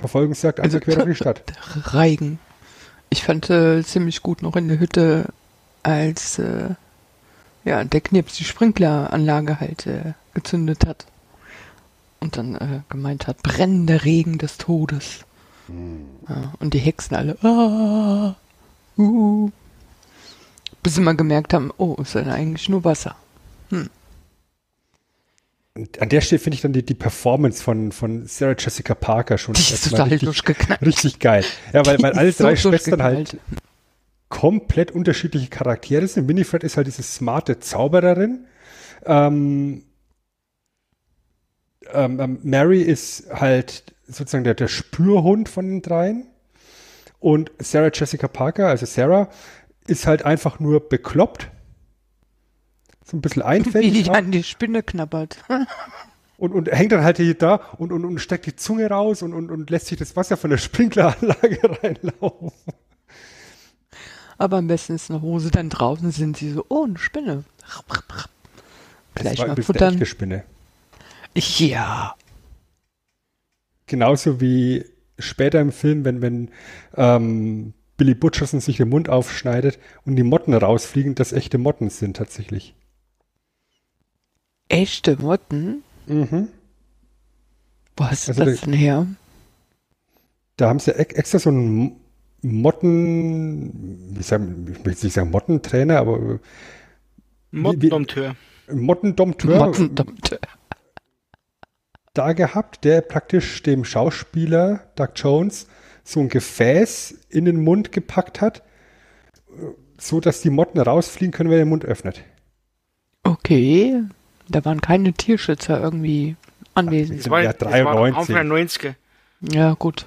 Verfolgungsjagd also quer durch die Stadt. Reigen. Ich fand äh, ziemlich gut noch in der Hütte, als äh, ja, der Knips die Sprinkleranlage halt äh, gezündet hat. Und dann äh, gemeint hat, brennender Regen des Todes. Hm. Ja, und die Hexen alle, ah, uh, bis sie mal gemerkt haben, oh, ist ja eigentlich nur Wasser. Hm. An der Stelle finde ich dann die, die Performance von, von Sarah Jessica Parker schon die ist total richtig, richtig geil. Ja, weil, weil alle drei so Schwestern halt komplett unterschiedliche Charaktere sind. Winifred ist halt diese smarte Zaubererin. Ähm, ähm, ähm, Mary ist halt sozusagen der, der Spürhund von den dreien. Und Sarah Jessica Parker, also Sarah, ist halt einfach nur bekloppt so ein bisschen einfällig. Wie die an die Spinne knabbert. und, und hängt dann halt hier da und, und, und steckt die Zunge raus und, und, und lässt sich das Wasser von der Sprinkleranlage reinlaufen. Aber am besten ist eine Hose dann draußen, sind sie so, oh, eine Spinne. Gleich das war mal futtern. Eine Spinne. Ja. Genauso wie später im Film, wenn, wenn ähm, Billy Butcherson sich den Mund aufschneidet und die Motten rausfliegen, das echte Motten sind tatsächlich. Echte Motten? Mhm. Wo hast du also das denn her? Da haben sie extra so einen Motten, ich, sag, ich will nicht sagen Mottentrainer, aber Mottendompteur. Mottendompteur. Mottendompteur. Da gehabt, der praktisch dem Schauspieler Doug Jones so ein Gefäß in den Mund gepackt hat, so dass die Motten rausfliegen können, wenn er den Mund öffnet. Okay, da waren keine Tierschützer irgendwie anwesend. Das war, ja, 93. Das 90 Ja, gut.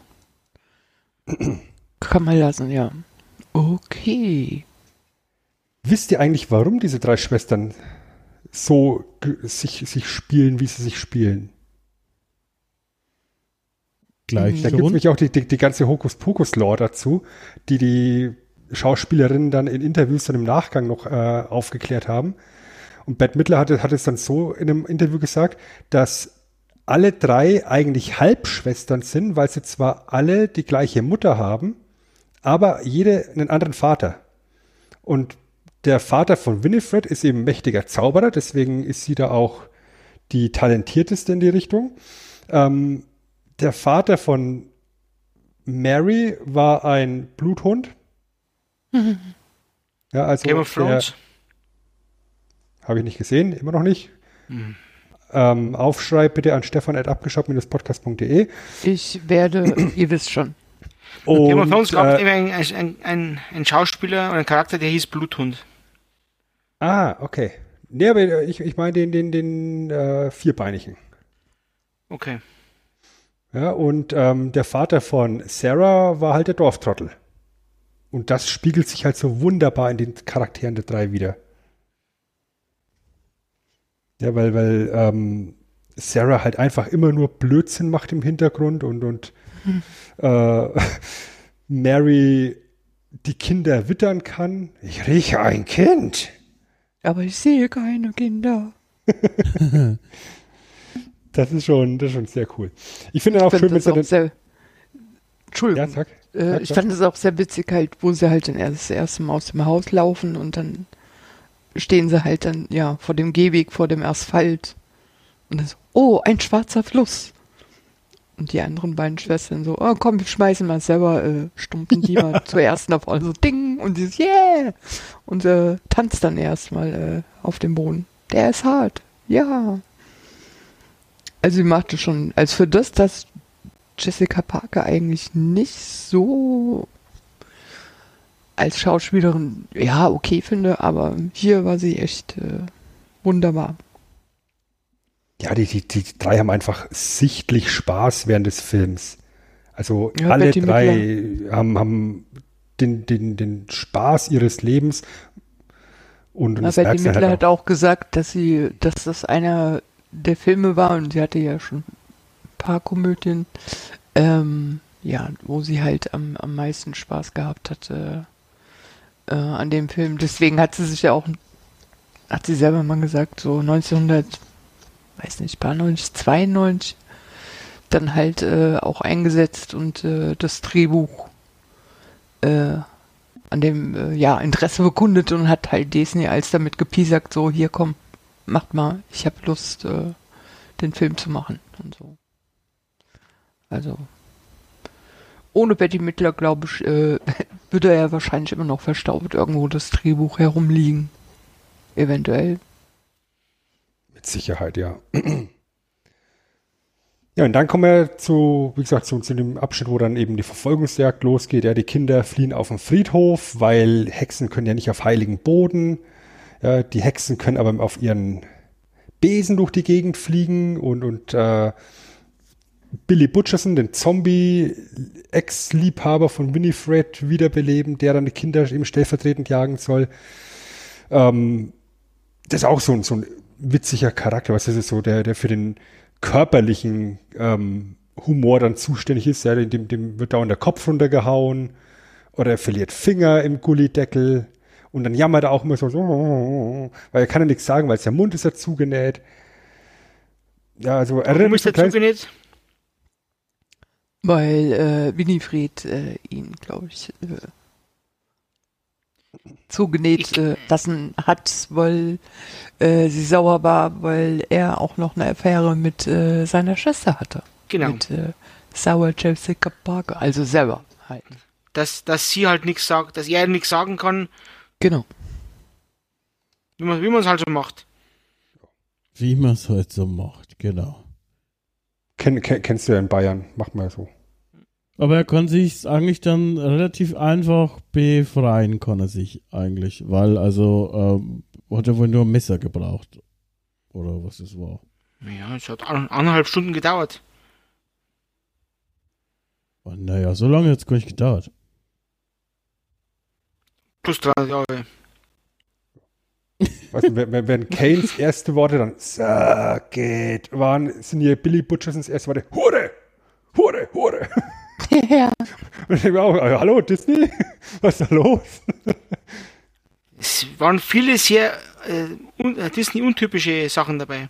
Kann man lassen, ja. Okay. Wisst ihr eigentlich, warum diese drei Schwestern so sich, sich spielen, wie sie sich spielen? Gleich. Da gibt es nämlich auch die, die, die ganze Hokuspokus-Lore dazu, die die Schauspielerinnen dann in Interviews dann im Nachgang noch äh, aufgeklärt haben. Und Bette Midler hat, hat es dann so in einem Interview gesagt, dass alle drei eigentlich Halbschwestern sind, weil sie zwar alle die gleiche Mutter haben, aber jede einen anderen Vater. Und der Vater von Winifred ist eben mächtiger Zauberer, deswegen ist sie da auch die talentierteste in die Richtung. Ähm, der Vater von Mary war ein Bluthund. Mhm. Ja, also Game of Thrones. Habe ich nicht gesehen, immer noch nicht. Mhm. Ähm, Aufschrei bitte an stefan.abgeschafft-podcast.de. Ich werde, ihr wisst schon. Und, Game of Thrones gab äh, ein, ein, ein, ein, Schauspieler oder ein Charakter, der hieß Bluthund. Ah, okay. Nee, aber ich, ich meine den, den, den äh, Vierbeinigen. Okay. Ja, und ähm, der Vater von Sarah war halt der Dorftrottel. Und das spiegelt sich halt so wunderbar in den Charakteren der drei wieder. Ja, weil, weil ähm, Sarah halt einfach immer nur Blödsinn macht im Hintergrund und, und hm. äh, Mary die Kinder wittern kann. Ich rieche ein Kind. Aber ich sehe keine Kinder. Das ist schon, das ist schon sehr cool. Ich finde auch ich schön, wenn sie dann. Entschuldigung. Ja, sag, äh, sag, ich fand es auch sehr witzig, halt, wo sie halt dann erst das erste Mal aus dem Haus laufen und dann stehen sie halt dann, ja, vor dem Gehweg, vor dem Asphalt. Und dann so, oh, ein schwarzer Fluss. Und die anderen beiden Schwestern so, oh komm, wir schmeißen mal selber äh, Stumpen die ja. mal zuerst nach vorne, so Ding, und sie so, yeah! Und äh, tanzt dann erstmal äh, auf dem Boden. Der ist hart, ja. Also sie machte schon, als für das, dass Jessica Parker eigentlich nicht so als Schauspielerin, ja, okay finde, aber hier war sie echt äh, wunderbar. Ja, die, die, die drei haben einfach sichtlich Spaß während des Films. Also Ja, alle Betty drei haben, haben den, den, den Spaß ihres Lebens. Und, und Aber du Mittler halt hat auch gesagt, dass sie, dass das einer der Filme war und sie hatte ja schon ein paar Komödien, ähm, ja, wo sie halt am, am meisten Spaß gehabt hatte äh, an dem Film. Deswegen hat sie sich ja auch, hat sie selber mal gesagt, so 1900, weiß nicht, paar 90, 92 dann halt äh, auch eingesetzt und äh, das Drehbuch äh, an dem äh, ja Interesse bekundet und hat halt Disney als damit gepiesackt, so hier komm, macht mal, ich habe Lust, äh, den Film zu machen und so. Also ohne Betty Mittler, glaube ich, äh, würde er wahrscheinlich immer noch verstaubt irgendwo das Drehbuch herumliegen. Eventuell. Mit Sicherheit, ja. Ja, und dann kommen wir zu, wie gesagt, zu, zu dem Abschnitt, wo dann eben die Verfolgungsjagd losgeht. Ja, die Kinder fliehen auf den Friedhof, weil Hexen können ja nicht auf heiligen Boden. Ja, die Hexen können aber auf ihren Besen durch die Gegend fliegen und, und äh, Billy Butcherson, den Zombie-Ex-Liebhaber von Winifred, wiederbeleben, der dann die Kinder eben stellvertretend jagen soll. Ähm, das ist auch so ein, so ein witziger Charakter, was ist es so, der, der für den körperlichen ähm, Humor dann zuständig ist. Ja, dem, dem wird dauernd der Kopf runtergehauen oder er verliert Finger im Gullideckel und dann jammert er auch immer so, so weil er kann ja nichts sagen, weil sein Mund ist ja zugenäht. Ja, also erinnert Warum mich ist kleines- zugenäht? Weil äh, Winifred äh, ihn, glaube ich, äh, zugenäht äh, lassen hat, weil äh, sie sauer war, weil er auch noch eine Affäre mit äh, seiner Schwester hatte. Genau. Mit äh, Sauer Jessica Parker, also selber halt. Dass, dass sie halt nichts sagt, dass er nichts sagen kann, Genau. wie man wie man es halt so macht. Wie man es halt so macht, genau. Kenn, kenn, kennst du ja in Bayern, macht mal so. Aber er kann sich eigentlich dann relativ einfach befreien, kann er sich eigentlich, weil also ähm, hat er wohl nur ein Messer gebraucht. Oder was es war. Ja, es hat an- anderthalb Stunden gedauert. Naja, so lange hat es gar nicht gedauert. Plus drei Jahre. Weißt du, wenn, wenn- Kanes erste Worte dann Suck it waren, sind hier Billy Butchersons erste Worte Hure! Hure! Hure! ja. Und ich denke auch, hallo Disney? Was ist da los? Es waren viele sehr äh, äh, Disney-untypische Sachen dabei.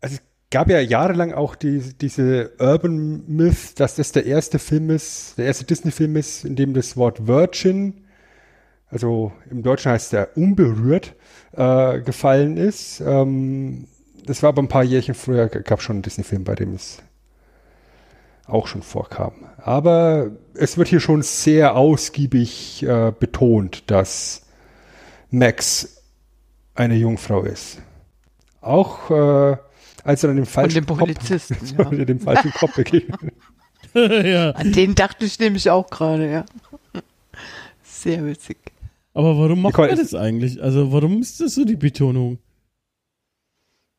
Also es gab ja jahrelang auch die, diese Urban Myth, dass das der erste Film ist, der erste Disney-Film ist, in dem das Wort Virgin, also im Deutschen heißt der unberührt, äh, gefallen ist. Ähm, das war aber ein paar Jährchen früher, gab schon einen Disney-Film, bei dem es auch schon vorkam. Aber es wird hier schon sehr ausgiebig äh, betont, dass Max eine Jungfrau ist. Auch äh, als er dann dem falschen dem Kopf, ja. dem falschen Kopf begegnet. ja. An den dachte ich nämlich auch gerade, ja. Sehr witzig. Aber warum macht Nicole, er ist- das eigentlich? Also warum ist das so die Betonung?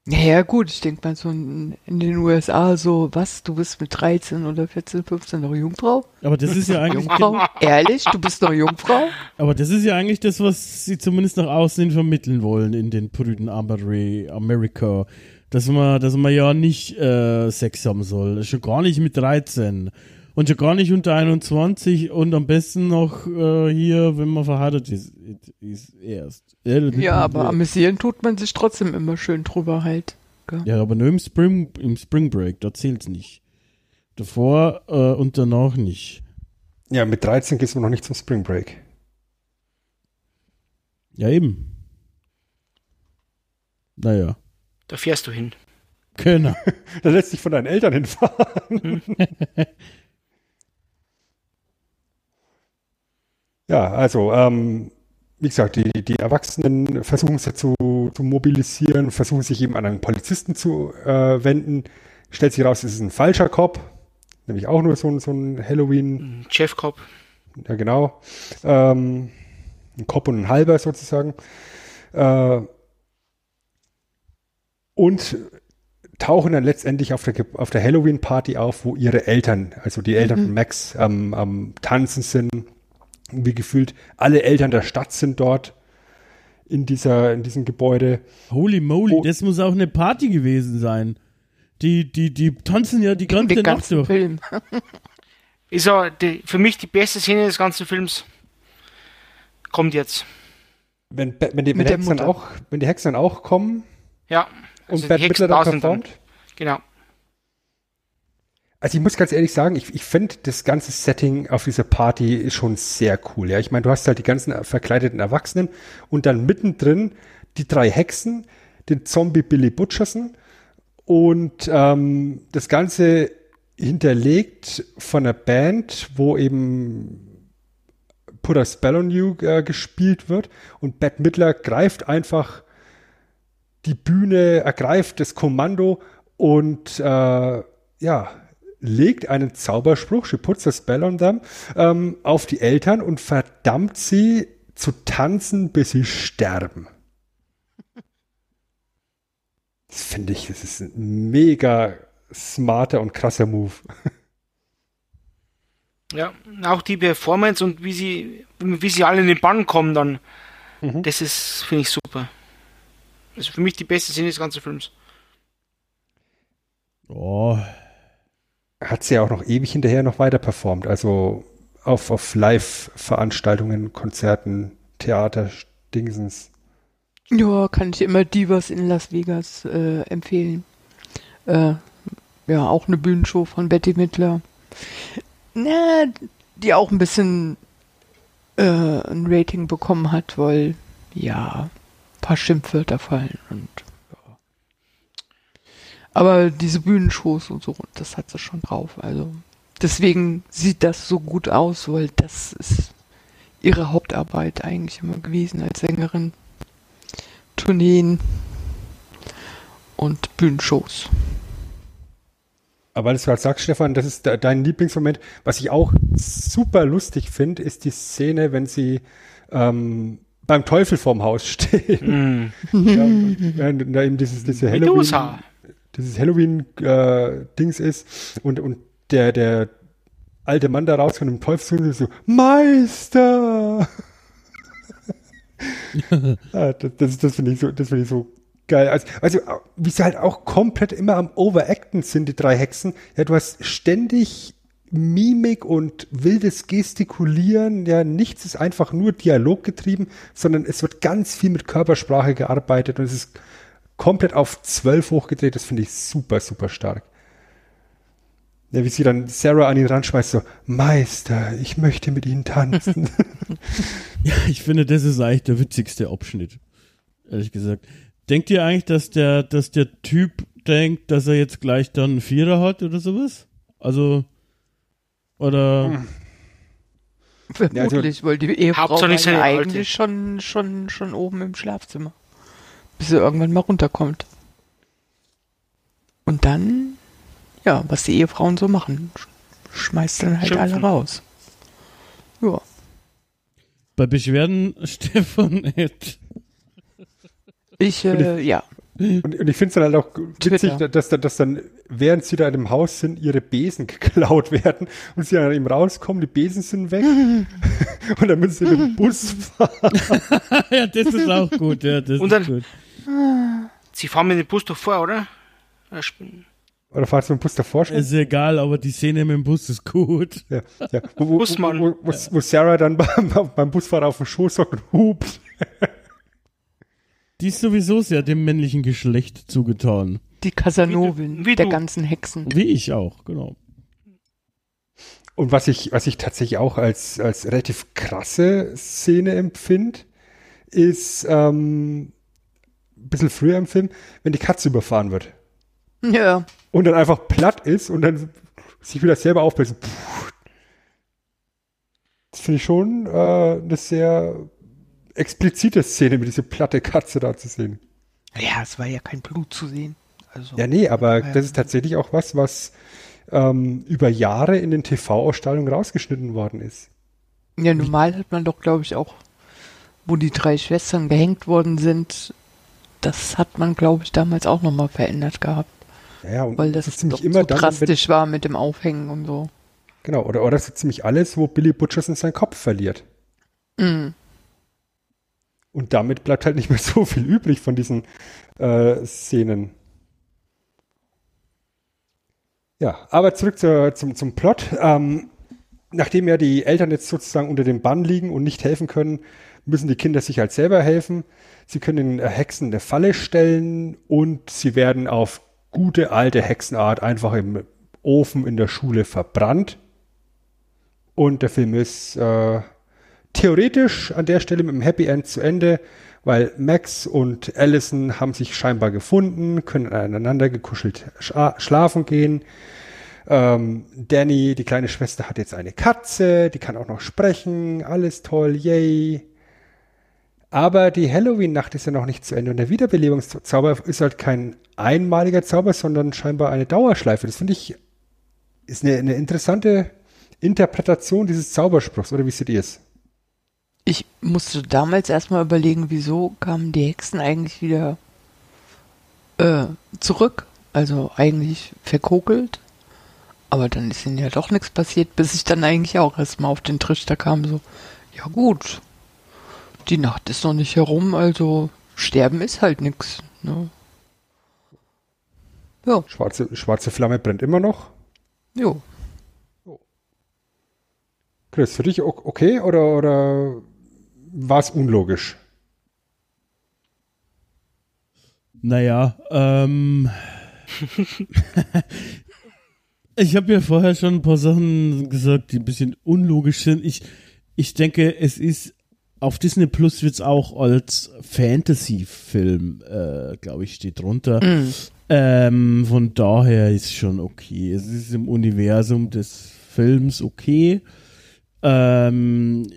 Ja, ja, gut, ich denke mal so in, in den USA so, was, du bist mit 13 oder 14, 15 noch Jungfrau? Aber das ist ja eigentlich, Jungfrau? Ehrlich, du bist noch Jungfrau? aber das ist ja eigentlich das, was sie zumindest nach außen hin vermitteln wollen in den prüden Ameri America. Dass man, dass man ja nicht äh, Sex haben soll. Schon gar nicht mit 13. Und schon gar nicht unter 21 und am besten noch äh, hier, wenn man verheiratet ist, ist erst. Ja, aber amüsieren tut man sich trotzdem immer schön drüber halt. gell? Ja, aber nur im Spring, im Spring Break, da zählt's nicht. Davor äh, und danach nicht. Ja, mit 13 gehst du noch nicht zum Spring Break. Ja, eben. Naja, Da fährst du hin. genau. Da lässt dich von deinen Eltern hinfahren. ja, also, ähm, wie gesagt, die, die Erwachsenen versuchen es ja zu, zu mobilisieren, versuchen sich eben an einen Polizisten zu äh, wenden. Stellt sich raus, es ist ein falscher Cop, nämlich auch nur so ein, so ein Halloween, Chef Cop. ja genau, ähm, ein Cop und ein halber sozusagen. Äh, und tauchen dann letztendlich auf der, auf der Halloween-Party auf, wo ihre Eltern, also die Eltern von Max, am am Tanzen sind. Wie gefühlt alle Eltern der Stadt sind dort in, dieser, in diesem Gebäude. Holy moly, Oh. das muss auch eine Party gewesen sein. Die, die, die tanzen ja die ganze Den Nacht durch. Film. Ist ja die, für mich die beste Szene des ganzen Films. Kommt jetzt. Wenn, wenn, die, wenn, Hexen auch, wenn die Hexen auch kommen Ja. und Also die Bad Hexen Midler da dann sind dann. performt. Genau. Also ich muss ganz ehrlich sagen, ich, ich finde das ganze Setting auf dieser Party schon sehr cool. Ja, ich meine, du hast halt die ganzen verkleideten Erwachsenen und dann mittendrin die drei Hexen, den Zombie Billy Butcherson und ähm, das Ganze hinterlegt von einer Band, wo eben Put a Spell on You äh, gespielt wird und Bad Midler greift einfach die Bühne, ergreift das Kommando und äh, ja, legt einen Zauberspruch, she puts a spell on them, ähm, auf die Eltern und verdammt sie zu tanzen, bis sie sterben. Das finde ich, das ist ein mega smarter und krasser Move. Ja. Auch die Performance und wie sie, wie sie alle in den Bann kommen dann. Das ist, finde ich super. Das ist für mich die beste Szene des ganzen Films. Oh, Hat sie ja auch noch ewig hinterher noch weiter performt, also auf, auf Live-Veranstaltungen, Konzerten, Theater, Dingsens. Ja, kann ich immer Divas in Las Vegas äh, empfehlen. Äh, ja, auch eine Bühnenshow von Betty Midler. Na, die auch ein bisschen äh, ein Rating bekommen hat, weil ja, ein paar Schimpfwörter fallen und. Aber diese Bühnenshows und so, das hat sie schon drauf. Also deswegen sieht das so gut aus, weil das ist ihre Hauptarbeit eigentlich immer gewesen als Sängerin. Tourneen und Bühnenshows. Aber weil du gerade sagst, Stefan, das ist de dein Lieblingsmoment. Was ich auch super lustig finde, ist die Szene, wenn sie ähm, beim Teufel vorm Haus stehen. ja, und, und, während da eben dieses, diese Halloween, Medusa. Dieses Halloween-Dings ist und, und der, der alte Mann da rauskommt und dem Teufel zu so, Meister! ah, das das, das finde ich so, das finde ich so geil. Also, also, wie sie halt auch komplett immer am Overacten sind, die drei Hexen. Ja, du hast ständig Mimik und wildes Gestikulieren. Ja, nichts ist einfach nur Dialog getrieben, sondern es wird ganz viel mit Körpersprache gearbeitet und es ist komplett auf zwölf hochgedreht. Das finde ich super, super stark. Ja, wie sie dann Sarah an ihn ranschmeißt, so, Meister, ich möchte mit Ihnen tanzen. ja, ich finde, das ist eigentlich der witzigste Abschnitt. Ehrlich gesagt. Denkt ihr eigentlich, dass der, dass der Typ denkt, dass er jetzt gleich dann einen Vierer hat oder sowas? Also, oder, Vermutlich, weil die Ehefrau war ja Alte. eigentlich schon, schon, schon oben im Schlafzimmer. Bis sie irgendwann mal runterkommt. Und dann, ja, was die Ehefrauen so machen. sch- Schmeißt dann halt Schimpfen. alle raus. Ja. bei Beschwerden, Stefan, Ed. Ich, äh, ja. Und, und ich finde es dann halt auch witzig, Twitter. dass, dass, dass dann, während sie da in dem Haus sind, ihre Besen geklaut werden und sie dann eben rauskommen, die Besen sind weg und dann müssen sie mit dem Bus fahren. ja, das ist auch gut, ja, das Und ist dann- gut. Sie fahren mit dem Bus doch vor, oder? Oder fahrst du mit dem Bus davor schon? Ist egal, aber die Szene mit dem Bus ist gut. Ja, ja. Wo, wo, Busmann. wo, wo, wo Sarah dann beim, beim Busfahrer auf den Schoß hockt und hupt. Die ist sowieso sehr dem männlichen Geschlecht zugetan. Die Casanovin Wie du- wie der du. ganzen Hexen. Wie ich auch, genau. Und was ich, was ich tatsächlich auch als, als relativ krasse Szene empfinde, ist ähm, bisschen früher im Film, wenn die Katze überfahren wird. Ja. und dann einfach platt ist und dann sich wieder selber aufbläst. Das finde ich schon äh, eine sehr explizite Szene, mit dieser platte Katze da zu sehen. Ja, es war ja kein Blut zu sehen. Also, Ja, nee, aber Ja. das ist tatsächlich auch was, was ähm, über Jahre in den TV-Ausstrahlungen rausgeschnitten worden ist. ja, normal hat man doch, glaube ich, auch, wo die drei Schwestern gehängt worden sind, das hat man, glaube ich, damals auch nochmal verändert gehabt. Ja, und Weil das ist ziemlich doch immer so dann, drastisch war mit dem Aufhängen und so. genau, oder, oder so ziemlich alles, wo Billy Butchers seinen Kopf verliert. Mhm. Und damit bleibt halt nicht mehr so viel übrig von diesen äh, Szenen. Ja, aber zurück zur, zum, zum Plot. Ähm, nachdem ja die Eltern jetzt sozusagen unter dem Bann liegen und nicht helfen können, müssen die Kinder sich halt selber helfen. Sie können den äh, Hexen eine Falle stellen und sie werden auf gute alte Hexenart einfach im Ofen in der Schule verbrannt. Und der Film ist äh, theoretisch an der Stelle mit dem Happy End zu Ende, weil Max und Allison haben sich scheinbar gefunden, können aneinander gekuschelt schla schlafen gehen. Ähm, Danny, die kleine Schwester, hat jetzt eine Katze, die kann auch noch sprechen, alles toll, yay. Aber die Halloween-Nacht ist ja noch nicht zu Ende und der Wiederbelebungszauber ist halt kein einmaliger Zauber, sondern scheinbar eine Dauerschleife. Das finde ich ist eine, eine interessante Interpretation dieses Zauberspruchs, oder wie seht ihr es? Ich musste damals erstmal überlegen, wieso kamen die Hexen eigentlich wieder äh, zurück. Also eigentlich verkokelt. Aber dann ist ihnen ja doch nichts passiert, bis ich dann eigentlich auch erstmal auf den Trichter kam. So, ja gut, die Nacht ist noch nicht herum, also sterben ist halt nix. Ne? Ja, Schwarze, schwarze Flamme brennt immer noch. jo. Chris, für dich okay oder, oder war es unlogisch? Naja, ähm. ich habe ja vorher schon ein paar Sachen gesagt, die ein bisschen unlogisch sind. Ich, ich denke, es ist auf Disney Plus wird's auch als Fantasy-Film, äh, glaube ich, steht drunter. Ähm, von daher ist schon okay. Es ist im Universum des Films okay. Ähm,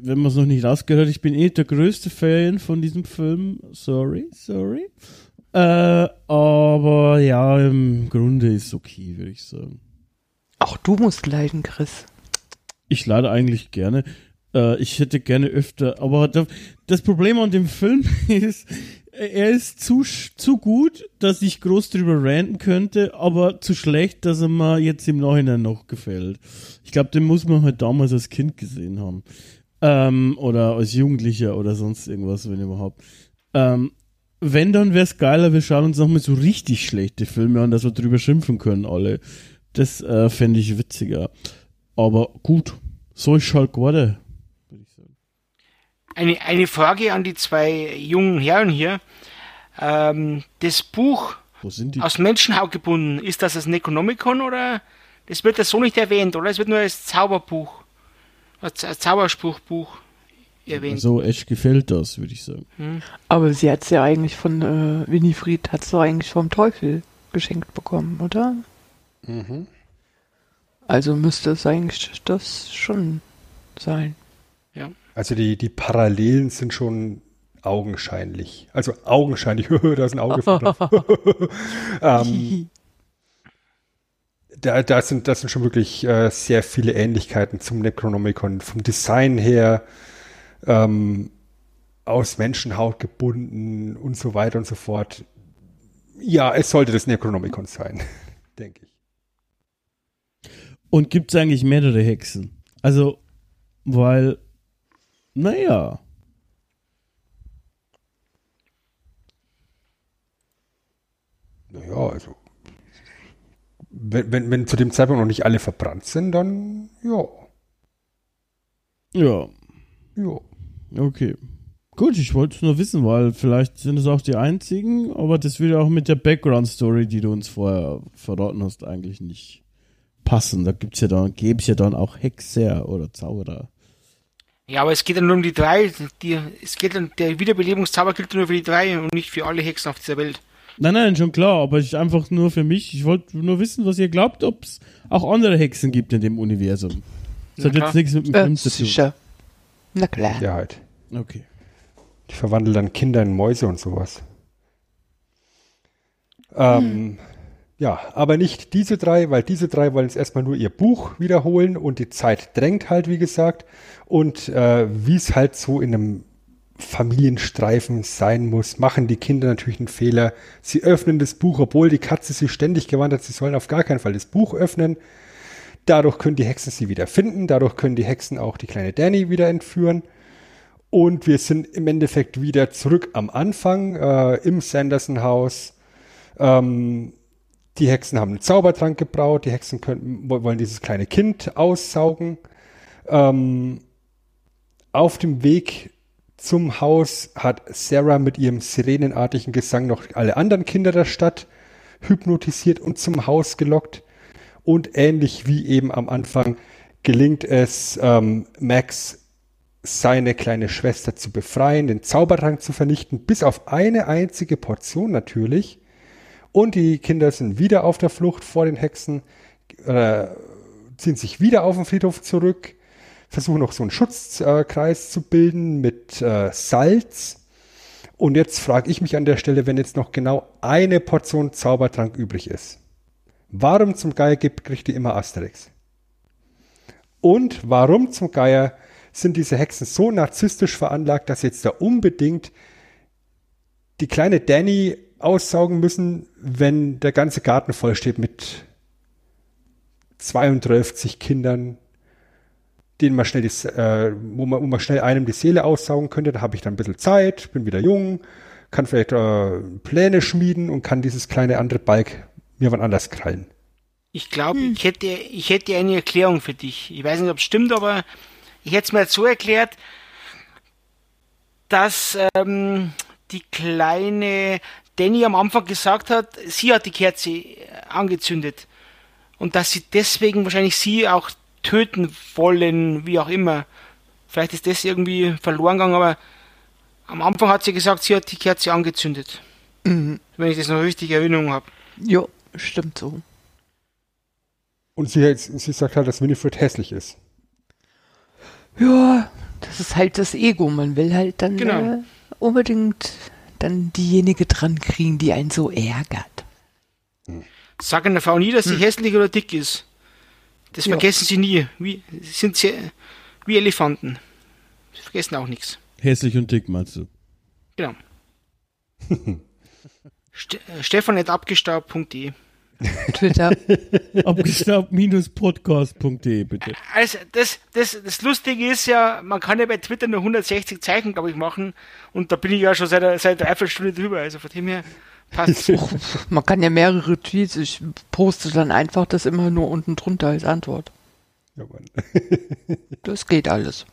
wenn man es noch nicht rausgehört, ich bin eh der größte Fan von diesem Film. Sorry, sorry. Äh, aber ja, im Grunde ist okay, würde ich sagen. Auch du musst leiden, Chris. Ich lade eigentlich gerne. Äh, ich hätte gerne öfter, aber da, das Problem an dem Film ist, er ist zu, zu gut, dass ich groß drüber ranten könnte, aber zu schlecht, dass er mir jetzt im Nachhinein noch gefällt. Ich glaube, den muss man halt damals als Kind gesehen haben. Ähm, oder als Jugendlicher oder sonst irgendwas, wenn überhaupt. Ähm, wenn, dann wäre es geiler, wir schauen uns nochmal so richtig schlechte Filme an, dass wir drüber schimpfen können, alle. Das äh, fände ich witziger. Aber gut, so ist halt geworden. Eine, eine Frage an die zwei jungen Herren hier. Ähm, das Buch Wo sind die? aus Menschenhaut gebunden, ist das das Necronomicon oder das wird das so nicht erwähnt, oder? Es wird nur als Zauberbuch, als, als Zauberspruchbuch erwähnt. So echt gefällt das, würde ich sagen. Aber sie hat's ja eigentlich von äh, Winifred, hat's doch eigentlich vom Teufel geschenkt bekommen, oder? Also müsste es eigentlich das schon sein. Also die, die Parallelen sind schon augenscheinlich. Also augenscheinlich, da ist ein Auge ähm, da, da, sind, das sind schon wirklich äh, sehr viele Ähnlichkeiten zum Necronomicon. Vom Design her, ähm, aus Menschenhaut gebunden und so weiter und so fort. Ja, es sollte das Necronomicon sein, denke ich. Und gibt es eigentlich mehrere Hexen? Also, weil, naja, Naja, also. Wenn, wenn, wenn zu dem Zeitpunkt noch nicht alle verbrannt sind, dann ja. ja, Ja. okay. Gut, ich wollte es nur wissen, weil vielleicht sind es auch die einzigen, aber das würde auch mit der Background-Story, die du uns vorher verraten hast, eigentlich nicht passen. Da gibt's ja dann, gäbe es ja dann auch Hexer oder Zauberer. Ja, aber es geht ja nur um die drei. Die, es geht dann, der Wiederbelebungszauber gilt nur für die drei und nicht für alle Hexen auf dieser Welt. Nein, nein, schon klar, aber ich einfach nur für mich. Ich wollte nur wissen, was ihr glaubt, ob es auch andere Hexen gibt in dem Universum. Das Na hat klar. jetzt nichts mit dem Äh, Film zu tun. sicher. Na klar. Ja, halt. Okay. Die verwandeln dann Kinder in Mäuse und sowas. Ähm, Ja, aber nicht diese drei, weil diese drei wollen jetzt erstmal nur ihr Buch wiederholen und die Zeit drängt halt, wie gesagt. Und äh, wie es halt so in einem Familienstreifen sein muss, machen die Kinder natürlich einen Fehler. Sie öffnen das Buch, obwohl die Katze sie ständig gewarnt hat, sie sollen auf gar keinen Fall das Buch öffnen. Dadurch können die Hexen sie wieder finden, dadurch können die Hexen auch die kleine Danny wieder entführen. Und wir sind im Endeffekt wieder zurück am Anfang äh, im Sanderson-Haus. Ähm, die Hexen haben einen Zaubertrank gebraut, die Hexen können, wollen dieses kleine Kind aussaugen. Ähm, auf dem Weg zum Haus hat Sarah mit ihrem sirenenartigen Gesang noch alle anderen Kinder der Stadt hypnotisiert und zum Haus gelockt. Und ähnlich wie eben am Anfang gelingt es ähm, Max, seine kleine Schwester zu befreien, den Zaubertrank zu vernichten, bis auf eine einzige Portion natürlich. Und die Kinder sind wieder auf der Flucht vor den Hexen, äh, ziehen sich wieder auf den Friedhof zurück, versuchen noch so einen Schutzkreis zu bilden mit äh, Salz. Und jetzt frage ich mich an der Stelle, wenn jetzt noch genau eine Portion Zaubertrank übrig ist. Warum zum Geier gibt, kriegt die immer Asterix? Und warum zum Geier sind diese Hexen so narzisstisch veranlagt, dass jetzt da unbedingt die kleine Danny aussaugen müssen, wenn der ganze Garten voll steht mit 32 Kindern, denen man schnell die, äh, wo, man, wo man schnell einem die Seele aussaugen könnte. Da habe ich dann ein bisschen Zeit, bin wieder jung, kann vielleicht äh, Pläne schmieden und kann dieses kleine andere Balk mir wann anders krallen. Ich glaube, ich hätte, ich hätte eine Erklärung für dich. Ich weiß nicht, ob es stimmt, aber ich hätte es mir jetzt so erklärt, dass ähm, die kleine Danny am Anfang gesagt hat, sie hat die Kerze äh, angezündet. Und dass sie deswegen wahrscheinlich sie auch töten wollen, wie auch immer. Vielleicht ist das irgendwie verloren gegangen, aber am Anfang hat sie gesagt, sie hat die Kerze angezündet. Mhm. Wenn ich das noch richtig in Erinnerung habe. Ja, stimmt so. Und sie, sie sagt halt, dass Winifred hässlich ist. Ja, das ist halt das Ego. Man will halt dann Genau. äh, unbedingt dann diejenige dran kriegen, die einen so ärgert. Sag einer Frau nie, dass sie hässlich oder dick ist. Das Ja. vergessen sie nie. Wie, sind sie wie Elefanten. Sie vergessen auch nichts. Hässlich und dick, meinst du? Genau. Äh, Stefan.abgestaubt.de Twitter. Abgestaubt-podcast.de, bitte. Also, das, das, das Lustige ist ja, man kann ja bei Twitter nur 160 Zeichen, glaube ich, machen. Und da bin ich ja schon seit, seit einer Dreiviertelstunde drüber. Also von dem her passt Man kann ja mehrere Tweets. Ich poste dann einfach das immer nur unten drunter als Antwort. Ja, Mann. Das geht alles.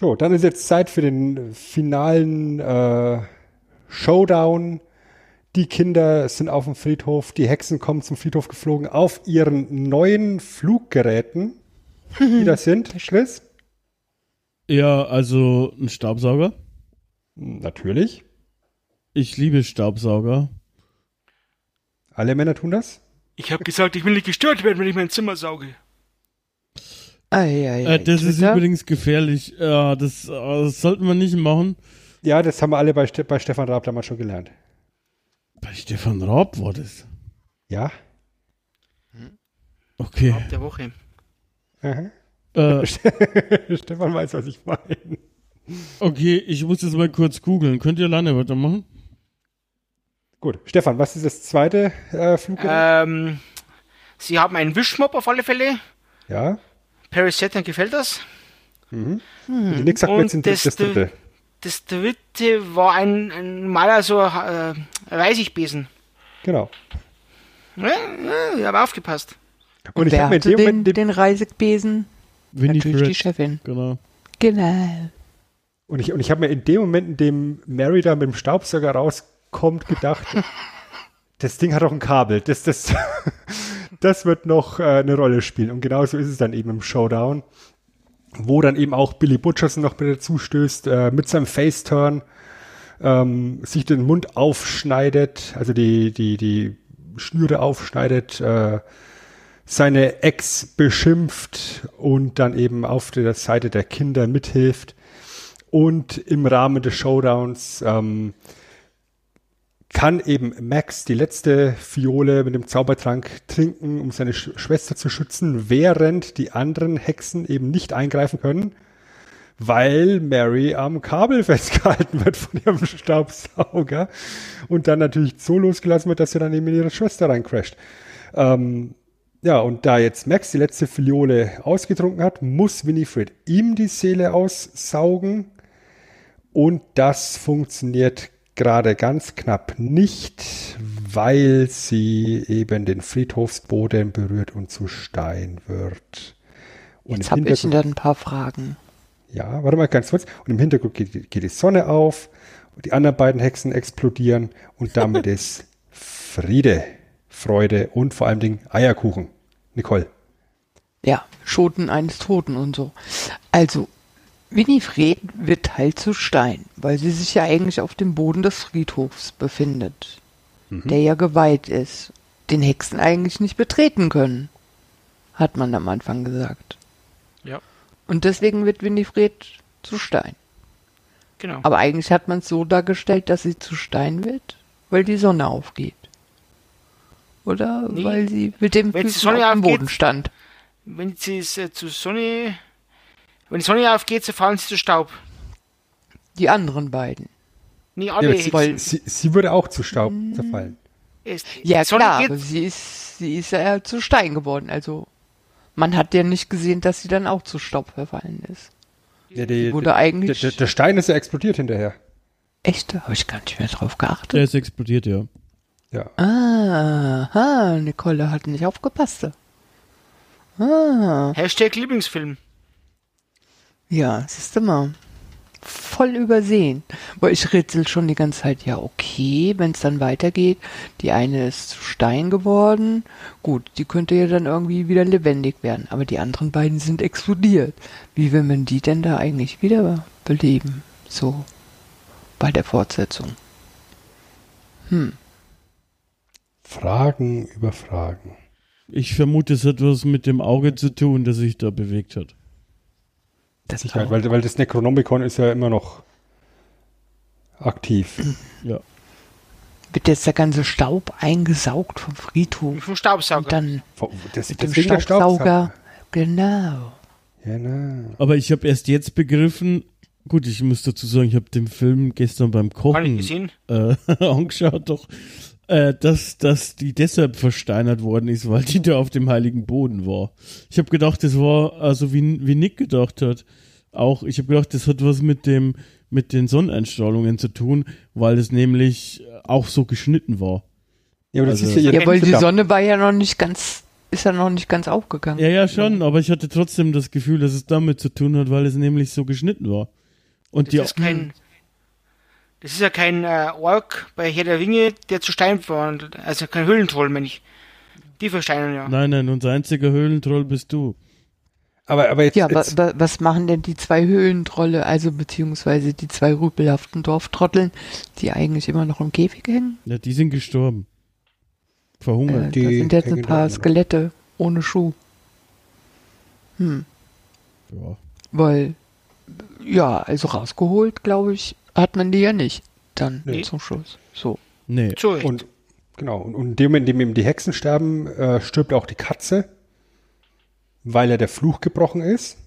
So, dann ist jetzt Zeit für den finalen äh, Showdown. Die Kinder sind auf dem Friedhof, die Hexen kommen zum Friedhof geflogen auf ihren neuen Fluggeräten, die das sind, Chris. Ja, also ein Staubsauger. Natürlich. Ich liebe Staubsauger. Alle Männer tun das. Ich habe gesagt, ich will nicht gestört werden, wenn ich mein Zimmer sauge. Ei, ei, ei, Äh, das ist Twitter. übrigens gefährlich. Ja, das, äh, das sollten wir nicht machen. Ja, das haben wir alle bei, Ste bei Stefan Raab damals schon gelernt. Bei Stefan Raab war das. Ja. Okay. Ab der Woche. Aha. Äh, Stefan weiß, was ich meine. okay, ich muss jetzt mal kurz googeln. Könnt ihr alleine weitermachen? Gut, Stefan, was ist das zweite äh, Fluggerät? Ähm, sie haben einen Wischmopp auf alle Fälle. ja. Paris Saturn gefällt das. Und die Nix sagt mir jetzt das dritte. Das dritte war ein, ein Maler, so äh, Reisigbesen. Genau. Ja, ja, ich habe aufgepasst. Und ich Wer habe mir in hatte dem den, Moment, den Reisigbesen? Natürlich die Winifred. Chefin. Genau. Genau. Und ich, und ich habe mir in dem Moment, in dem Mary da mit dem Staubsauger rauskommt, gedacht, das Ding hat doch ein Kabel. Das, das, das wird noch äh, eine Rolle spielen. Und genauso ist es dann eben im Showdown, wo dann eben auch Billy Butcherson noch mit dazu stößt, äh, mit seinem Faceturn, ähm, sich den Mund aufschneidet, also die, die, die Schnüre aufschneidet, äh, seine Ex beschimpft und dann eben auf der Seite der Kinder mithilft. Und im Rahmen des Showdowns ähm, kann eben Max die letzte Fiole mit dem Zaubertrank trinken, um seine Sch Schwester zu schützen, während die anderen Hexen eben nicht eingreifen können, weil Mary am Kabel festgehalten wird von ihrem Staubsauger und dann natürlich so losgelassen wird, dass sie dann eben in ihre Schwester reincrasht. Ähm, ja, und da jetzt Max die letzte Fiole ausgetrunken hat, muss Winifred ihm die Seele aussaugen. Und das funktioniert gerade ganz knapp nicht, weil sie eben den Friedhofsboden berührt und zu Stein wird. Und Jetzt habe ich dann ein paar Fragen. ja, warte mal ganz kurz. Und im Hintergrund geht, geht die Sonne auf und die anderen beiden Hexen explodieren und damit ist Friede, Freude und vor allen Dingen Eierkuchen. Nicole. Ja, Schoten eines Toten und so. Also, Winifred wird halt zu Stein, weil sie sich ja eigentlich auf dem Boden des Friedhofs befindet, der ja geweiht ist, den Hexen eigentlich nicht betreten können, hat man am Anfang gesagt. Ja, Und deswegen wird Winifred zu Stein. genau. Aber eigentlich hat man es so dargestellt, dass sie zu Stein wird, weil die Sonne aufgeht. Oder Nee. weil sie mit dem Füßen auf dem Boden stand. Wenn sie es äh, zu Sonne, wenn die Sonne aufgeht, so fallen sie zu Staub. Die anderen beiden. Nie alle Ja, Hexen. weil- Sie, sie würde auch zu Staub zerfallen. Es- Ja, die Sonne klar, geht- aber sie ist, sie ist ja zu Stein geworden. Also, man hat ja nicht gesehen, dass sie dann auch zu Staub verfallen ist. Ja, die, Wurde eigentlich- Der, der Stein ist ja explodiert hinterher. Echt? Da habe ich gar nicht mehr drauf Der geachtet. ist explodiert, ja. Ja. Aha, Nicole hat nicht aufgepasst. Ah, Hashtag Lieblingsfilm. Ja, siehst du mal. Voll übersehen. Weil ich rätsel schon die ganze Zeit, ja, okay, wenn es dann weitergeht. Die eine ist zu Stein geworden. Gut, die könnte ja dann irgendwie wieder lebendig werden. Aber die anderen beiden sind explodiert. Wie will man die denn da eigentlich wieder beleben? So, bei der Fortsetzung. Hm, Fragen über Fragen. Ich vermute, es hat was mit dem Auge zu tun, das sich da bewegt hat. Das Sicherheit, auch. weil, weil das Necronomicon ist ja immer noch aktiv. Ja. Wird jetzt der ganze Staub eingesaugt vom Friedhof. Vom Staubsauger. Und dann Das, mit dem deswegen der Staubsauger. Genau. Genau. Aber ich habe erst jetzt begriffen, gut, ich muss dazu sagen, ich habe den Film gestern beim Kochen gesehen. äh, angeschaut, doch, äh, dass, dass die deshalb versteinert worden ist, weil die da auf dem heiligen Boden war. Ich habe gedacht, das war, also wie, wie Nick gedacht hat, auch, ich habe gedacht, das hat was mit dem, mit den Sonneneinstrahlungen zu tun, weil es nämlich auch so geschnitten war. Ja, aber das Also- ist ja, Ja, weil die Sonne. War ja noch nicht ganz, ist ja noch nicht ganz aufgegangen. Ja, ja, schon, aber ich hatte trotzdem das Gefühl, dass es damit zu tun hat, weil es nämlich so geschnitten war. Und Das die, ist kein. Das ist ja kein äh, Ork bei Herr der Ringe, der zu Stein verwandelt. Also kein Höhlentroll, meine ich. Die versteinern ja. nein, nein, unser einziger Höhlentroll bist du. Aber, aber jetzt, Ja, wa, jetzt wa, was machen denn die zwei Höhlentrolle, also beziehungsweise die zwei rüpelhaften Dorftrotteln, die eigentlich immer noch im Käfig hängen? Ja, die sind gestorben. Äh, Verhungert. die da sind jetzt ein paar. Skelette ohne Schuh. Hm, Ja. weil, ja, also rausgeholt, glaube ich, hat man die ja nicht. Dann Nee. zum Schluss. So. Nee. Und genau, und, in dem Moment, in dem eben die Hexen sterben, äh, stirbt auch die Katze, weil ja der Fluch gebrochen ist.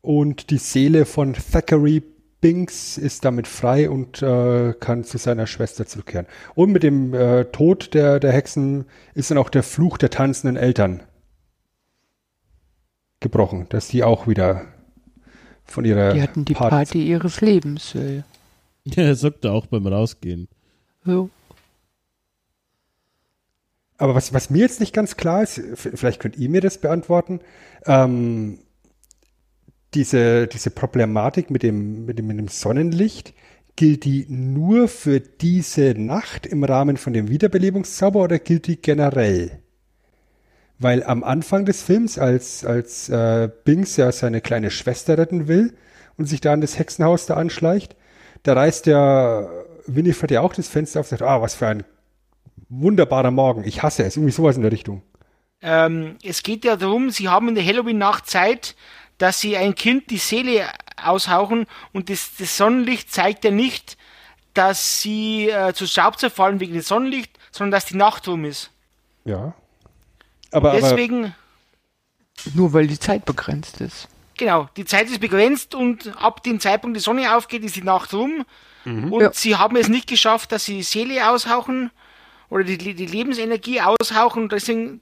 Und die Seele von Thackeray Binks ist damit frei und äh, kann zu seiner Schwester zurückkehren. Und mit dem äh, Tod der, der Hexen ist dann auch der Fluch der tanzenden Eltern gebrochen, dass die auch wieder von ihrer Die hatten die Party ihres Lebens. äh, Ja, er sagt auch beim Rausgehen. So. Aber was, was mir jetzt nicht ganz klar ist, vielleicht könnt ihr mir das beantworten, ähm, diese, diese Problematik mit dem, mit, dem, mit dem Sonnenlicht, gilt die nur für diese Nacht im Rahmen von dem Wiederbelebungszauber oder gilt die generell? Weil am Anfang des Films, als, als äh, Binks ja seine kleine Schwester retten will und sich da an das Hexenhaus da anschleicht, da reißt der Winifred ja auch das Fenster auf und sagt, ah, was für ein wunderbarer Morgen, ich hasse es, irgendwie sowas in der Richtung. ähm, es geht ja darum, sie haben in der Halloween-Nacht Zeit, dass sie ein Kind die Seele aushauchen und das, das Sonnenlicht zeigt ja nicht, dass sie äh, zu Staub zerfallen wegen dem Sonnenlicht, sondern dass die Nacht rum ist. Ja. Aber, aber Deswegen, Nur weil die Zeit begrenzt ist. genau, die Zeit ist begrenzt und ab dem Zeitpunkt die Sonne aufgeht, ist die Nacht rum. Und Ja. sie haben es nicht geschafft, dass sie die Seele aushauchen oder die, die Lebensenergie aushauchen. Und deswegen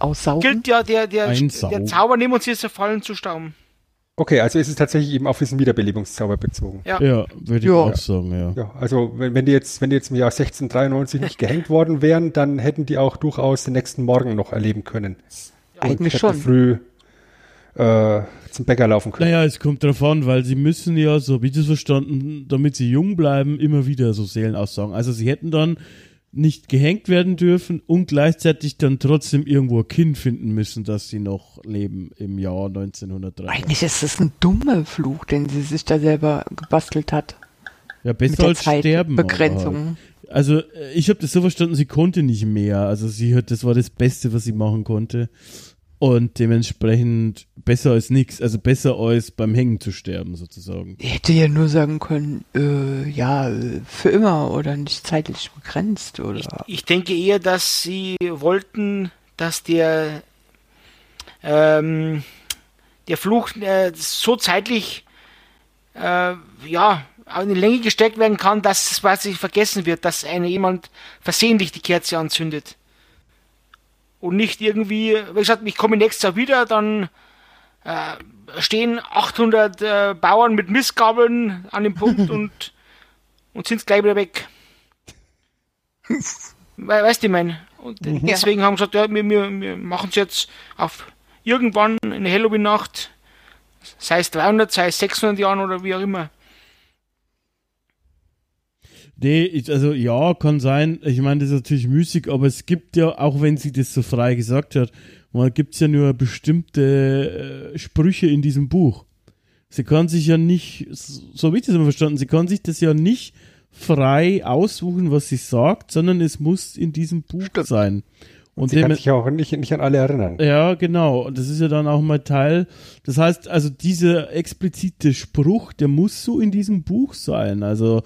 Aussaugen. gilt ja der, der, Einsaugen. der Zauber neben uns ist zerfallen zu Staub. Okay, also ist es tatsächlich eben auf diesen Wiederbelebungszauber bezogen. Ja. Ja, würde ich Ja. auch sagen, ja. Ja, also wenn, wenn die jetzt, wenn die jetzt im Jahr 1693 nicht gehängt worden wären, dann hätten die auch durchaus den nächsten Morgen noch erleben können. Eigentlich hätten schon. früh äh, zum Bäcker laufen können. Naja, es kommt drauf an, weil sie müssen ja, so wie ich das verstanden, damit sie jung bleiben, immer wieder so Seelenaussagen. Also sie hätten dann nicht gehängt werden dürfen und gleichzeitig dann trotzdem irgendwo ein Kind finden müssen, dass sie noch leben im Jahr 1903. Eigentlich ist das ein dummer Fluch, den sie sich da selber gebastelt hat. Ja, besser als sterben. aber- Zeitbegrenzung. Also äh, ich habe das so verstanden, sie konnte nicht mehr. Also sie hat, das war das Beste, was sie machen konnte. Und dementsprechend besser als nichts. Also besser als beim Hängen zu sterben, sozusagen. Die hätte ja nur sagen können, äh, ja, für immer oder nicht zeitlich begrenzt oder. Ich denke eher, dass sie wollten, dass der, ähm, der Fluch äh, so zeitlich äh, ja, in die Länge gesteckt werden kann, dass es quasi vergessen wird, dass eine jemand versehentlich die Kerze anzündet. Und nicht irgendwie, wie gesagt, ich komme nächstes Jahr wieder, dann äh, stehen 800 äh, Bauern mit Mistgabeln an dem Punkt und, und sind gleich wieder weg. We weißt du, ich meine? Und deswegen haben sie gesagt, ja, wir, wir, wir machen es jetzt auf irgendwann in der Halloween-Nacht, sei es 300, sei es 600 Jahren oder wie auch immer. Nee, ich, also ja, kann sein. Ich meine, das ist natürlich müßig, aber es gibt ja, auch wenn sie das so frei gesagt hat, mal gibt's ja nur bestimmte äh, Sprüche in diesem Buch. Sie kann sich ja nicht, so habe ich das immer verstanden, sie kann sich das ja nicht frei aussuchen, was sie sagt, sondern es muss in diesem Buch Stimmt. sein. Und Sie kann sich auch nicht, nicht an alle erinnern. ja, genau. Und das ist ja dann auch mal Teil. Das heißt, also dieser explizite Spruch, der muss so in diesem Buch sein. Also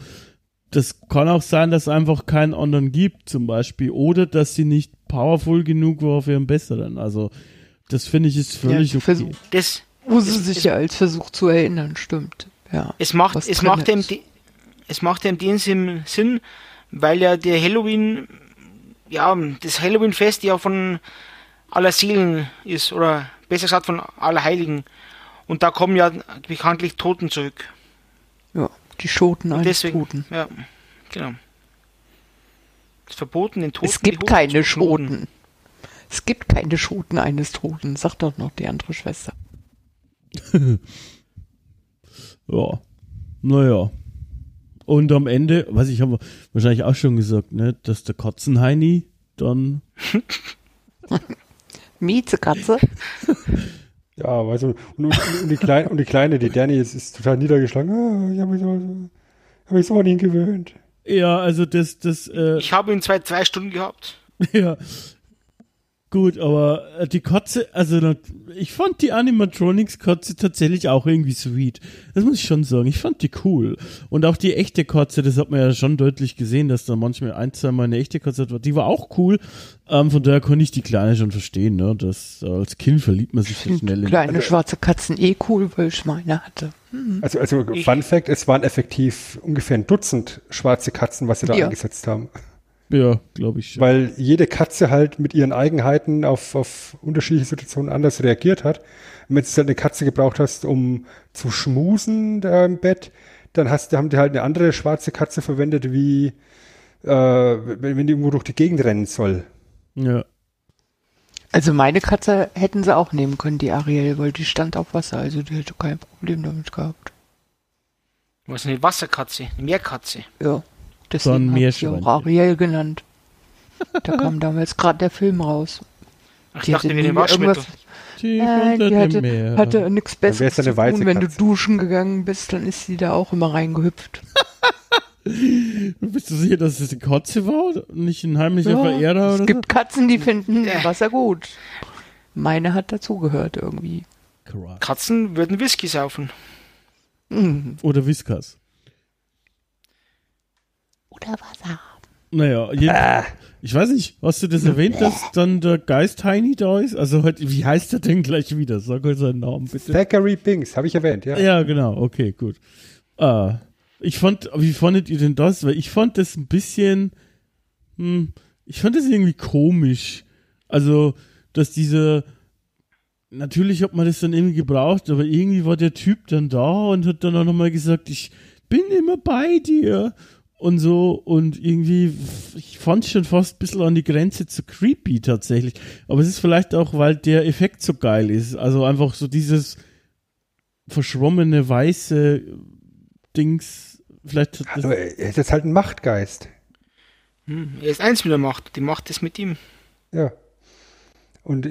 das kann auch sein, dass es einfach keinen anderen gibt, zum Beispiel, oder dass sie nicht powerful genug war für einen besseren. Also das finde ich ist völlig Ja, okay. Das, Wo sie sich ja als Versuch zu erinnern, stimmt. Ja. es macht, es macht die- es macht ihm den Sinn, Sinn, weil ja der Halloween, ja, das Halloween-Fest ja von aller Seelen ist, oder besser gesagt von aller Heiligen. Und da kommen ja bekanntlich Toten zurück. ja. Die Schoten eines Deswegen, Toten. ja, genau. Es ist verboten, den Toten Es gibt keine. Schoten. Es gibt keine Schoten eines Toten, sagt doch noch die andere Schwester. Ja. Naja. Und am Ende, was ich habe wahrscheinlich auch schon gesagt, ne, dass der Katzenheini dann Miezekatze. Ja, weißt du, und, und, und, die, Kleine, und die Kleine, die Danny, ist, ist total niedergeschlagen. Ah, ich habe mich, so, hab mich so an ihn gewöhnt. ja, also das das äh, Ich habe ihn zwei, zwei Stunden gehabt. Ja. Gut, aber äh, die Katze, also ich fand die Animatronics-Katze tatsächlich auch irgendwie sweet. Das muss ich schon sagen. Ich fand die cool. Und auch die echte Katze, das hat man ja schon deutlich gesehen, dass da manchmal ein, zwei Mal eine echte Katze hat. Die war auch cool. Ähm, von daher konnte ich die Kleine schon verstehen, ne? Das, äh, als Kind verliebt man sich so schnell in. Kleine schwarze Katzen eh cool, weil ich meine hatte. Also, also Ich- Fun Fact, es waren effektiv ungefähr ein Dutzend schwarze Katzen, was sie da Ja. eingesetzt haben. Ja, glaube ich. Weil jede Katze halt mit ihren Eigenheiten auf, auf unterschiedliche Situationen anders reagiert hat. Und wenn du halt eine Katze gebraucht hast, um zu schmusen da im Bett, dann hast, haben die halt eine andere schwarze Katze verwendet, wie äh, wenn, wenn die irgendwo durch die Gegend rennen soll. Ja. Also meine Katze hätten sie auch nehmen können, die Ariel, weil die stand auf Wasser, also die hätte kein Problem damit gehabt. Was eine Wasserkatze, eine Meerkatze. Ja. Deswegen habe ich sie auch. Ariel genannt. Da kam damals gerade der Film raus. Ach, ich Die dachte, irgendwas- Tief Nein, unter die hatte, Meer. hatte nichts Besseres eine zu tun. Wenn du duschen gegangen bist, dann ist sie da auch immer reingehüpft. Bist du sicher, dass es eine Katze war? Nicht ein heimlicher Ja, Verehrer es oder gibt Katzen, die finden Ja. Wasser gut. Meine hat dazugehört irgendwie. so? Katzen würden Whisky saufen. Mhm. Oder Whiskas. Oder was haben. Naja, jeden, ich weiß nicht, hast du das erwähnt, dass dann der Geist Tiny da ist? Also, wie heißt er denn gleich wieder? Sag mal seinen Namen bitte. Thackeray Binks, habe ich erwähnt, ja. Ja, genau, okay, gut. Ah, ich fand, wie fandet ihr denn das? Weil ich fand das ein bisschen, hm, ich fand das irgendwie komisch. Also, dass diese, natürlich hat man das dann irgendwie gebraucht, aber irgendwie war der Typ dann da und hat dann auch nochmal gesagt, ich bin immer bei dir und so und irgendwie, ich fand es schon fast ein bisschen an die Grenze zu creepy tatsächlich. Aber es ist vielleicht auch, weil der Effekt so geil ist. Also einfach so dieses verschwommene weiße Dings, vielleicht Hallo, er ist jetzt halt ein Machtgeist. Hm, er ist eins mit der Macht. Die Macht ist mit ihm. Ja. Und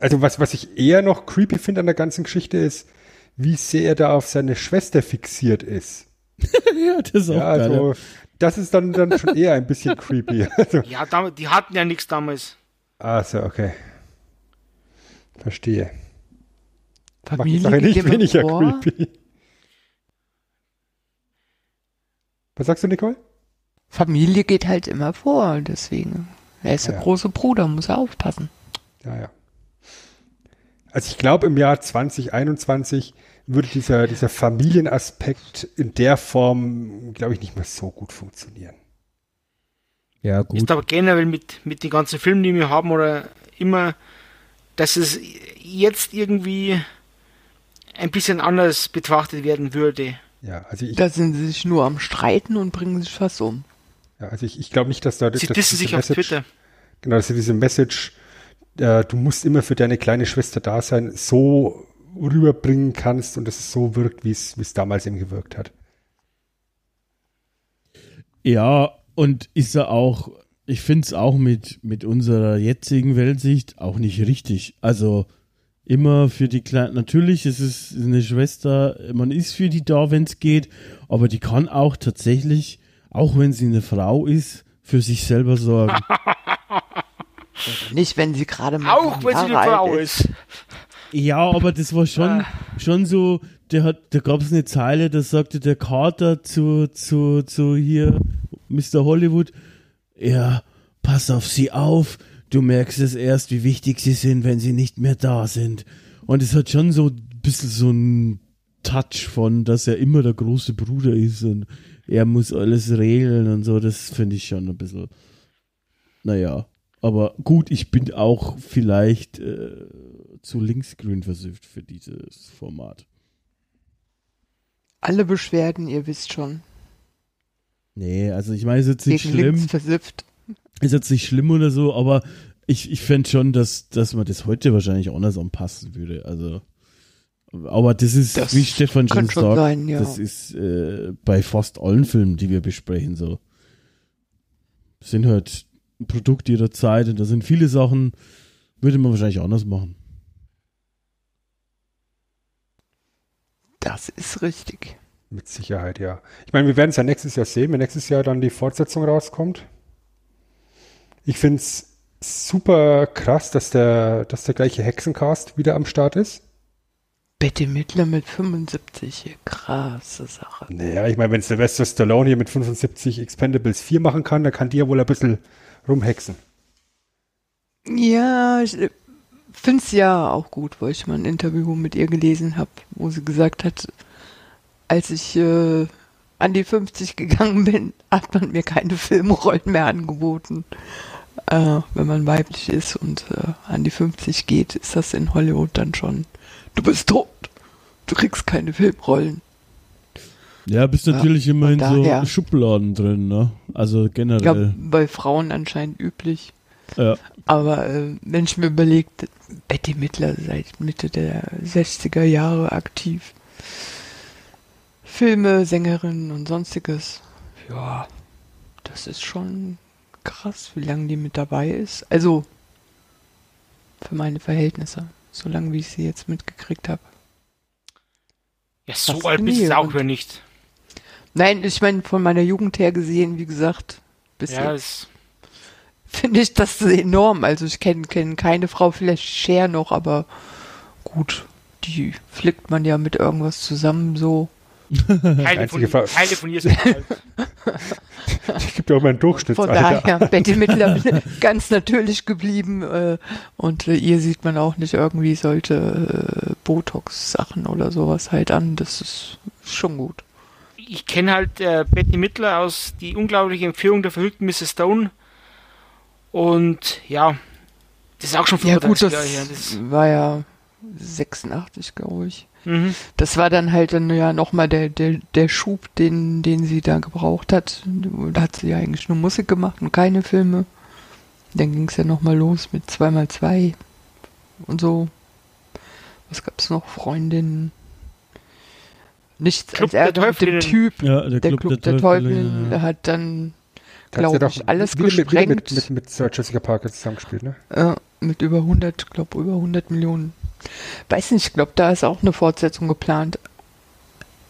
also was, was ich eher noch creepy finde an der ganzen Geschichte ist, wie sehr er da auf seine Schwester fixiert ist. ja, das ist auch Ja, geil. also das ist dann, dann schon eher ein bisschen creepy. Also, Ja, die hatten ja nichts damals. also, okay. Verstehe. Macht die Familie Sache geht nicht immer weniger vor. creepy. Was sagst du, Nicole? Familie geht halt immer vor, deswegen. Er ist der Ja. große Bruder, muss er aufpassen. Ja, ja. Also ich glaube, im Jahr 2021 würde dieser, dieser Familienaspekt in der Form, glaube ich, nicht mehr so gut funktionieren. Ja, gut. Ist aber generell mit, mit den ganzen Filmen, die wir haben, oder immer, dass es jetzt irgendwie ein bisschen anders betrachtet werden würde. Ja, also ich, Da sind sie sich nur am Streiten und bringen sich fast um. ja, also ich, ich glaube nicht, dass da Sie dass dissen diese sich auf Message- Twitter. Genau, dass diese Message, äh, du musst immer für deine kleine Schwester da sein, so rüberbringen kannst und dass es so wirkt, wie es wie es damals eben gewirkt hat. Ja, und ist er auch, ich finde es auch mit, mit unserer jetzigen Weltsicht auch nicht richtig. Also immer für die Kleinen, natürlich ist es eine Schwester, man ist für die da, wenn es geht, aber die kann auch tatsächlich, auch wenn sie eine Frau ist, für sich selber sorgen. Nicht, wenn sie gerade mal Auch wenn sie eine Jahre Frau alt ist. Ja, aber das war schon, schon so, der hat, da gab es eine Zeile, da sagte der Kater zu, zu, zu hier, Mr. Hollywood, ja, pass auf sie auf, du merkst es erst, wie wichtig sie sind, wenn sie nicht mehr da sind. Und es hat schon so ein bisschen so ein Touch von, dass er immer der große Bruder ist und er muss alles regeln und so, das finde ich schon ein bisschen, naja. Aber gut, ich bin auch vielleicht äh, zu linksgrün versifft für dieses Format. Alle Beschwerden, ihr wisst schon. Nee, also ich meine, es ist jetzt nicht Gegen schlimm, links versifft. ist jetzt nicht schlimm oder so, aber ich, ich fände schon, dass, dass man das heute wahrscheinlich anders anpassen würde. Also, aber das ist, Das wie Stefan schon sagt, sein, ja. das ist äh, bei fast allen Filmen, die wir besprechen, so. Sind halt ein Produkt ihrer Zeit und da sind viele Sachen, würde man wahrscheinlich anders machen. Das ist richtig. Mit Sicherheit, ja. Ich meine, wir werden es ja nächstes Jahr sehen, wenn nächstes Jahr dann die Fortsetzung rauskommt. Ich finde es super krass, dass der, dass der gleiche Hexencast wieder am Start ist. Betty Midler mit 75, hier, krasse Sache. Naja, ich meine, wenn Sylvester Stallone hier mit 75 Expendables 4 machen kann, dann kann die ja wohl ein bisschen rumhexen. Ja, ich finde es ja auch gut, weil ich mal ein Interview mit ihr gelesen habe, wo sie gesagt hat, als ich äh, an die 50 gegangen bin, hat man mir keine Filmrollen mehr angeboten. Äh, wenn man weiblich ist und äh, an die 50 geht, ist das in Hollywood dann schon, du bist tot, du kriegst keine Filmrollen. Ja, bist Ja, natürlich immer in von so. Schubladen drin, ne? Also Ja, generell. bei Frauen anscheinend üblich. Ja. Aber äh, wenn ich mir überlege, Betty Midler seit Mitte der 60er Jahre aktiv. Filme, Sängerin und sonstiges. Ja, das ist schon krass, wie lange die mit dabei ist. Also, für meine Verhältnisse. So lange, wie ich sie jetzt mitgekriegt habe. Ja, so alt bist du auch wieder nicht. Nein, ich meine, von meiner Jugend her gesehen, wie gesagt, bis Ja, jetzt es, finde ich das enorm. Also ich kenne kenn keine Frau, vielleicht Cher noch, aber gut, die flickt man ja mit irgendwas zusammen so. Teile von, Teile von ihr sind alt. Es gibt ja auch mal einen Von Durchschnittsalter. daher, Betty Midler ganz natürlich geblieben. Äh, und äh, ihr sieht man auch nicht irgendwie solche äh, Botox-Sachen oder sowas halt an. Das ist schon gut. Ich kenne halt äh, Betty Midler aus die unglaubliche Empfehlung der verrückten Mrs. Stone. Und ja, das ist auch schon Ja 35 gut, das Jahre her. Das, war ja 86, glaube ich. mhm. Das war dann halt dann ja nochmal der, der, der Schub, den, den sie da gebraucht hat. Da hat sie ja eigentlich nur Musik gemacht und keine Filme. Dann ging es ja nochmal los mit 2x2 und so. Was gab's noch? Freundinnen. Nichts Club als der er mit dem. Typ. Ja, der, Der Club, der Teufel ja. hat dann, glaube ich, alles wieder mit, wieder gesprengt. mit, mit, mit Sir Jessica Parker zusammengespielt, ne? Ja, mit über 100, glaube über 100 Millionen. Weiß nicht, ich glaube, da ist auch eine Fortsetzung geplant.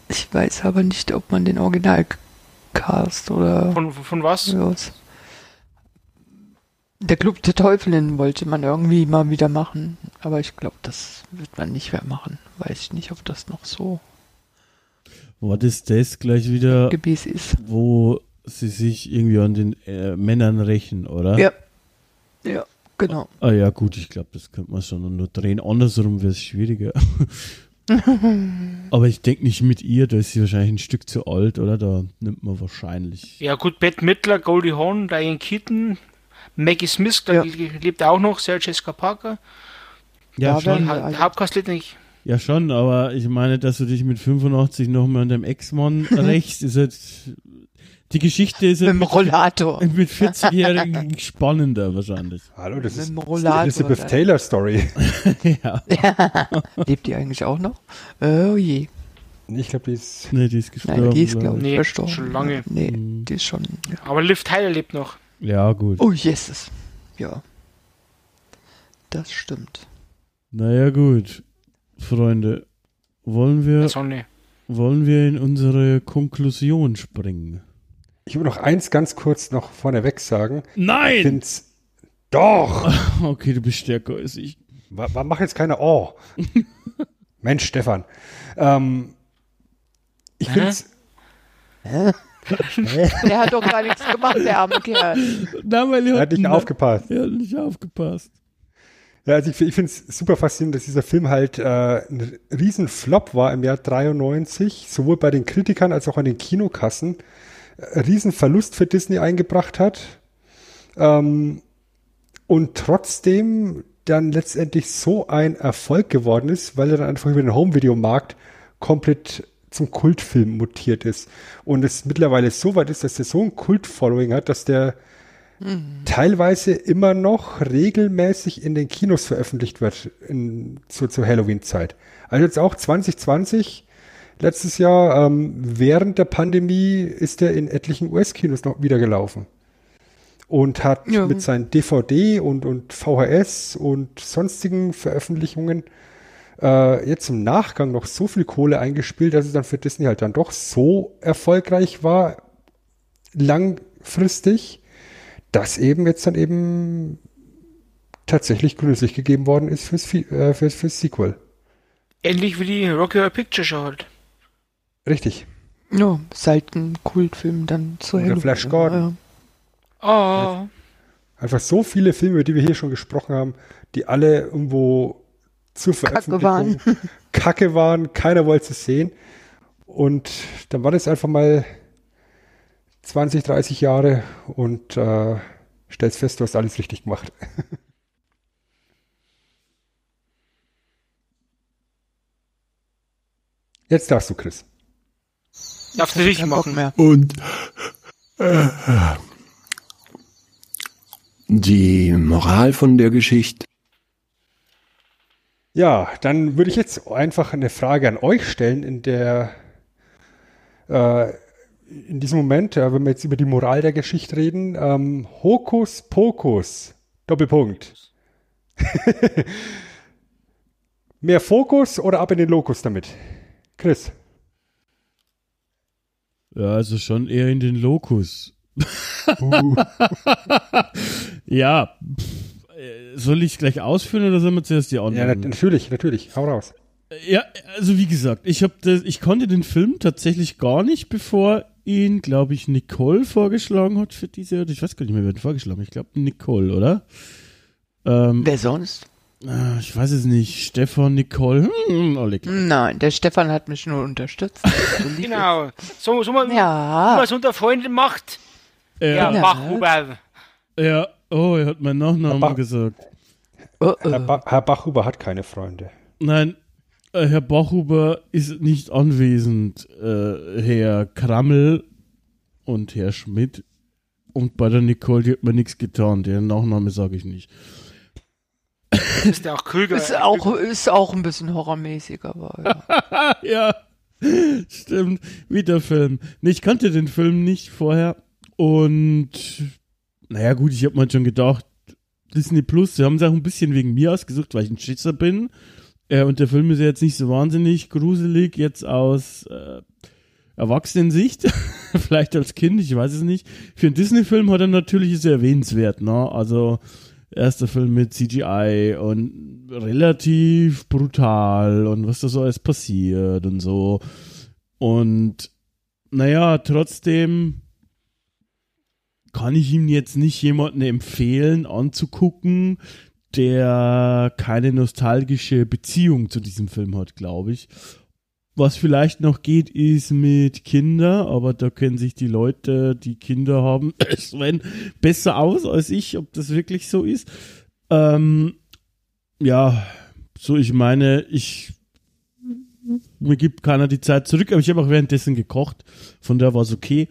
Ich weiß aber nicht, ob man den Originalcast oder von, von was? was. Der Club der Teufelin wollte man irgendwie mal wieder machen, aber ich glaube, das wird man nicht mehr machen. Weiß ich nicht, ob das noch so War das das gleich wieder, gemäß ist. wo sie sich irgendwie an den äh, Männern rächen, oder? Ja. Ja, genau. Ah ja, gut, ich glaube, das könnte man schon nur drehen. Andersrum wäre es schwieriger. Aber ich denke nicht mit ihr, da ist sie wahrscheinlich ein Stück zu alt, oder? Da nimmt man wahrscheinlich. Ja gut, Bette Midler, Goldie Hawn, Diane Keaton, Maggie Smith, Ja. die lebt auch noch, Sarah Jessica Parker. Ja, Da schon. Ha Hauptcast lebt nicht. Ja, schon, aber ich meine, dass du dich mit 85 nochmal an deinem Ex-Mann rächst, ist jetzt. Die Geschichte ist Mit ja dem Rollator. mit, mit 40-Jährigen spannender wahrscheinlich. Hallo, das Mit ist die Elizabeth. Taylor Story. ja. Lebt die eigentlich auch noch? Oh je. Ich glaube, die ist. Nee, die ist gestorben. Nein, die ist, glaub glaube ich, Nee, verstorben. schon lange. Nee, Mhm. die ist schon. Ja. Aber Liv Tyler lebt noch. Ja, gut. Oh, Jesus. Ja. Das stimmt. Naja, gut. Freunde, wollen wir, wollen wir in unsere Konklusion springen? Ich will noch eins ganz kurz noch vorneweg sagen. Ich Nein! find's. Doch! Okay, du bist stärker als ich. Mach jetzt keine Oh. Mensch, Stefan. Ähm, ich Hä? find's. Der hat doch gar nichts gemacht, der arme Kerl. Nein, weil Er hat nicht aufgepasst. Er hat nicht aufgepasst. Ja, also ich, ich finde es super faszinierend, dass dieser Film halt äh, ein riesen Flop war im Jahr 93, sowohl bei den Kritikern als auch an den Kinokassen. Ein riesen Verlust für Disney eingebracht hat. Ähm, und trotzdem dann letztendlich so ein Erfolg geworden ist, weil er dann einfach über den Home-Video-Markt komplett zum Kultfilm mutiert ist. Und es mittlerweile so weit ist, dass der so ein Kult-Following hat, dass der teilweise immer noch regelmäßig in den Kinos veröffentlicht wird in, zu, zur Halloween-Zeit. Also jetzt auch 2020, letztes Jahr, ähm, während der Pandemie ist er in etlichen US-Kinos noch wieder gelaufen. Und hat Ja. mit seinen DVD und, und VHS und sonstigen Veröffentlichungen äh, jetzt im Nachgang noch so viel Kohle eingespielt, dass es dann für Disney halt dann doch so erfolgreich war, langfristig, dass eben jetzt dann eben tatsächlich grünes Licht gegeben worden ist fürs, äh, fürs, fürs Sequel. Ähnlich wie die Rocky Horror Picture Show halt. Richtig. Ja, ist halt ein Kultfilm dann zu Oder Halloween. Flash Gordon. Oh, Einfach so viele Filme, über die wir hier schon gesprochen haben, die alle irgendwo zur Kacke Veröffentlichung Kacke waren, keiner wollte es sehen. Und dann war das einfach mal 20, 30 Jahre und äh, stellst fest, du hast alles richtig gemacht. Jetzt darfst du, Chris. Darfst du Bock machen. mehr. Und äh, die Moral von der Geschichte. Ja, dann würde ich jetzt einfach eine Frage an euch stellen, in der äh, in diesem Moment, äh, wenn wir jetzt über die Moral der Geschichte reden, ähm, Hokus Pokus, Doppelpunkt. Mehr Fokus oder ab in den Lokus damit? Chris. Ja, also schon eher in den Lokus. Uh, Ja. Soll ich gleich ausführen oder sollen wir zuerst die ja, anderen? nat natürlich, natürlich. Hau raus. Ja, also wie gesagt, ich habe das, ich konnte den Film tatsächlich gar nicht, bevor ihn, glaube ich, Nicole vorgeschlagen hat für diese. Ich weiß gar nicht mehr, wer hat ihn vorgeschlagen. Ich glaube Nicole, oder? Ähm, Wer sonst? Äh, ich weiß es nicht. Stefan, Nicole. Hm, Oleg. Nein, der Stefan hat mich nur unterstützt. Genau. So, so man, Ja. man es unter Freunden macht. Ja, Ja. Bachhuber. ja. Oh, er hat meinen Nachnamen Aber- gesagt. Oh, Herr, oh. ba Herr Bachhuber hat keine Freunde. Nein, äh, Herr Bachhuber ist nicht anwesend. Äh, Herr Krammel und Herr Schmidt. Und bei der Nicole, die hat mir nichts getan. Den Nachname sage ich nicht. Ist der auch Krüger. Ist auch, ist auch ein bisschen horrormäßig, aber ja. ja, stimmt. Wie der Film. Nee, ich kannte den Film nicht vorher. Und naja, gut, ich habe mal schon gedacht, Disney Plus, sie haben es auch ein bisschen wegen mir ausgesucht, weil ich ein Schisser bin. Äh, und der Film ist ja jetzt nicht so wahnsinnig gruselig, jetzt aus äh, Erwachsenensicht. Vielleicht als Kind, ich weiß es nicht. Für einen Disney-Film hat er natürlich ist er erwähnenswert, ne? Also erster Film mit CGI und relativ brutal und was da so alles passiert und so. Und naja, trotzdem kann ich ihm jetzt nicht jemanden empfehlen, anzugucken, der keine nostalgische Beziehung zu diesem Film hat, glaube ich. Was vielleicht noch geht, ist mit Kinder, aber da kennen sich die Leute, die Kinder haben, Sven, besser aus als ich, ob das wirklich so ist. Ähm, ja, so ich meine, ich mir gibt keiner die Zeit zurück, aber ich habe auch währenddessen gekocht, von der war es okay.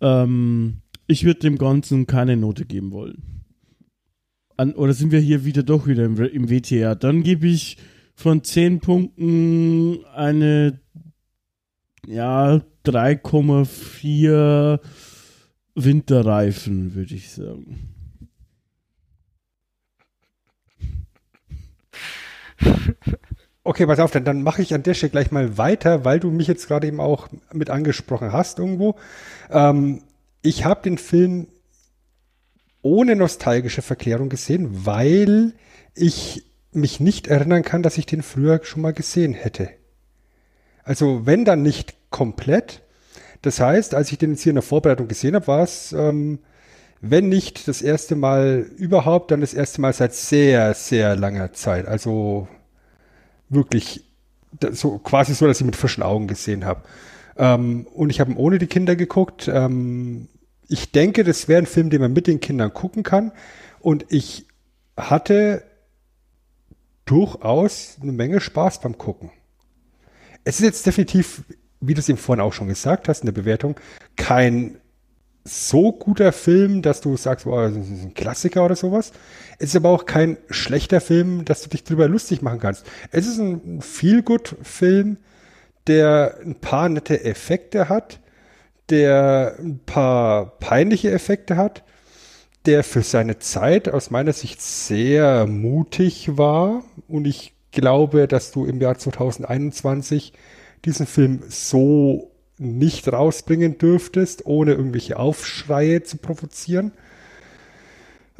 Ähm, ich würde dem Ganzen keine Note geben wollen. An, oder sind wir hier wieder doch wieder im, im WTA? Dann gebe ich von 10 Punkten eine ja 3,4 Winterreifen, würde ich sagen. Okay, pass auf, dann, dann mache ich an der Stelle gleich mal weiter, weil du mich jetzt gerade eben auch mit angesprochen hast irgendwo. Ähm, ich habe den Film ohne nostalgische Verklärung gesehen, weil ich mich nicht erinnern kann, dass ich den früher schon mal gesehen hätte. Also wenn dann nicht komplett. Das heißt, als ich den jetzt hier in der Vorbereitung gesehen habe, war es, ähm, wenn nicht das erste Mal überhaupt, dann das erste Mal seit sehr, sehr langer Zeit. Also wirklich so quasi so, dass ich mit frischen Augen gesehen habe. Ähm, und ich habe ihn ohne die Kinder geguckt. Ähm, ich denke, das wäre ein Film, den man mit den Kindern gucken kann. Und ich hatte durchaus eine Menge Spaß beim Gucken. Es ist jetzt definitiv, wie du es eben vorhin auch schon gesagt hast in der Bewertung, kein so guter Film, dass du sagst, boah, das ist ein Klassiker oder sowas. Es ist aber auch kein schlechter Film, dass du dich drüber lustig machen kannst. Es ist ein Feel-Good-Film, der ein paar nette Effekte hat, der ein paar peinliche Effekte hat, der für seine Zeit aus meiner Sicht sehr mutig war. Und ich glaube, dass du im Jahr 2021 diesen Film so nicht rausbringen dürftest, ohne irgendwelche Aufschreie zu provozieren.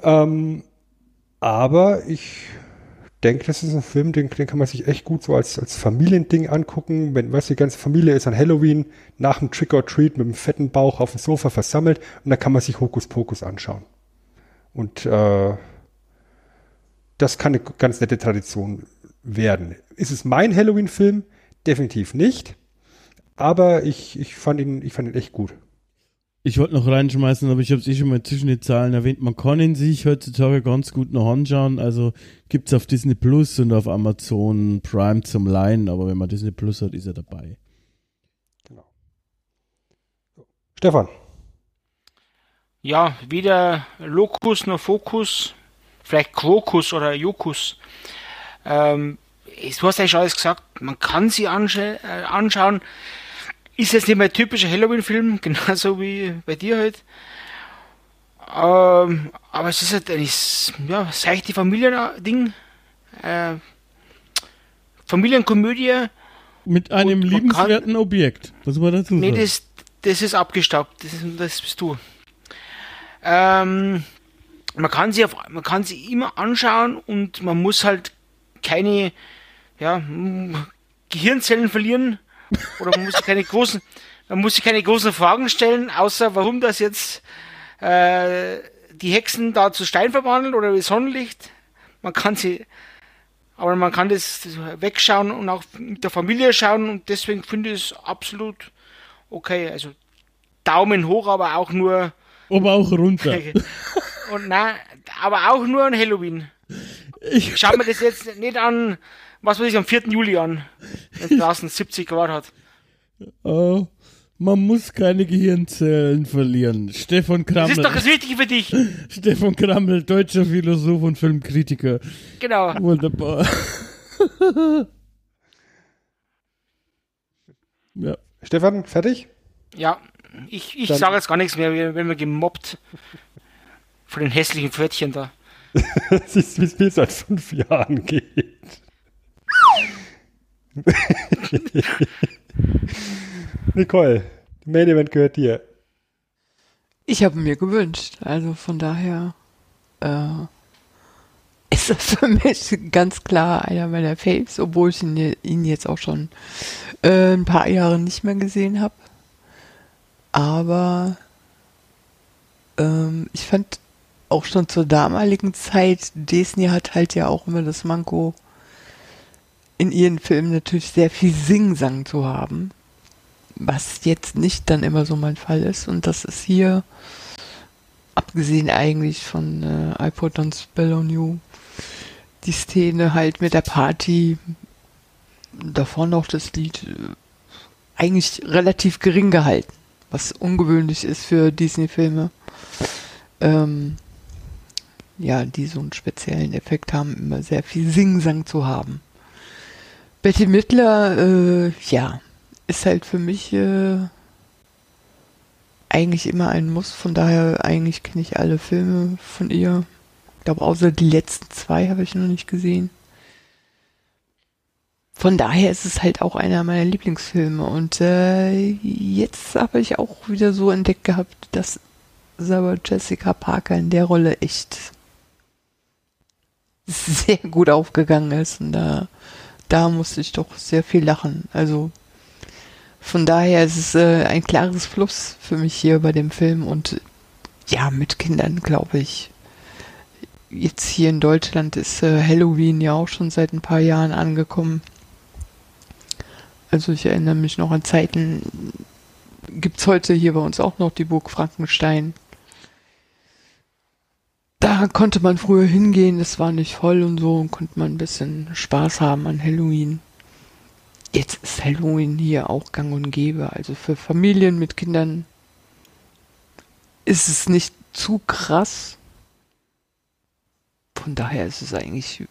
Ähm, aber ich denke, das ist ein Film, den, den kann man sich echt gut so als, als Familiending angucken. Wenn, weißt du, die ganze Familie ist an Halloween nach dem Trick or Treat mit einem fetten Bauch auf dem Sofa versammelt und da kann man sich Hokus Pokus anschauen. Und äh, das kann eine ganz nette Tradition werden. Ist es mein Halloween-Film? Definitiv nicht. Aber ich, ich, fand ihn, ich fand ihn echt gut. Ich wollte noch reinschmeißen, aber ich habe es eh schon mal zwischen den Zahlen erwähnt. Man kann ihn sich heutzutage ganz gut noch anschauen. Also gibt's auf Disney Plus und auf Amazon Prime zum Leihen. Aber wenn man Disney Plus hat, ist er dabei. Stefan. Ja, weder Locus noch Fokus, vielleicht Krokus oder Jokus. Ähm, du hast ja schon alles gesagt, man kann sie anscha äh, anschauen. Ist jetzt nicht mehr ein typischer Halloween-Film, genauso wie bei dir halt. Ähm, aber es ist halt ein ja, seichte Familiending. Äh, Familienkomödie. Mit einem liebenswerten Objekt. Das war dazu Nee, das, das ist abgestaubt. Das, das bist du. Ähm, man kann sie auf, man kann sie immer anschauen und man muss halt keine, ja, Gehirnzellen verlieren oder man muss sich keine großen, man muss sich keine großen Fragen stellen, außer warum das jetzt äh, die Hexen da zu Stein verwandeln oder wie Sonnenlicht. Man kann sie, aber man kann das wegschauen und auch mit der Familie schauen und deswegen finde ich es absolut okay. Also Daumen hoch, aber auch nur Aber auch runter. und na, aber auch nur an Halloween. Ich, Schauen wir das jetzt nicht an, was weiß ich, am 4. Juli an, wenn es draußen 70 Grad hat. äh, man muss keine Gehirnzellen verlieren. Stefan Das ist doch Krammel. das Wichtige für dich. Stefan Krammel, deutscher Philosoph und Filmkritiker. Genau. Wunderbar. ja. Stefan, fertig? Ja, ich, ich sage jetzt gar nichts mehr, wir werden wir gemobbt. Von den hässlichen Pfötchen da. Siehst du, wie es mir seit fünf Jahren geht. Nicole, das Main Event gehört dir. Ich habe mir gewünscht. Also von daher äh, ist das für mich ganz klar einer meiner Faves, obwohl ich ihn, ihn jetzt auch schon äh, ein paar Jahre nicht mehr gesehen habe. Aber ähm, ich fand auch schon zur damaligen Zeit, Disney hat halt ja auch immer das Manko, in ihren Filmen natürlich sehr viel Singsang zu haben was jetzt nicht dann immer so mein Fall ist. Und das ist hier, abgesehen eigentlich von äh, I Put on Spell on You, die Szene halt mit der Party, davor noch das Lied, äh, eigentlich relativ gering gehalten, was ungewöhnlich ist für Disney-Filme. Ähm, ja, die so einen speziellen Effekt haben, immer sehr viel Singsang zu haben. Betty Midler, äh, ja, ist halt für mich äh, eigentlich immer ein Muss. Von daher eigentlich kenne ich alle Filme von ihr. Ich glaube, außer die letzten zwei habe ich noch nicht gesehen. Von daher ist es halt auch einer meiner Lieblingsfilme. Und äh, jetzt habe ich auch wieder so entdeckt gehabt, dass aber Jessica Parker in der Rolle echt sehr gut aufgegangen ist. Und da, da musste ich doch sehr viel lachen. Also von daher ist es äh, ein klares Plus für mich hier bei dem Film und ja, mit Kindern glaube ich. Jetzt hier in Deutschland ist äh, Halloween ja auch schon seit ein paar Jahren angekommen. Also ich erinnere mich noch an Zeiten, gibt's heute hier bei uns auch noch die Burg Frankenstein. Da konnte man früher hingehen, das war nicht voll und so und konnte man ein bisschen Spaß haben an Halloween. Jetzt ist Halloween hier auch gang und gäbe. Also für Familien mit Kindern ist es nicht zu krass. Von daher ist es eigentlich,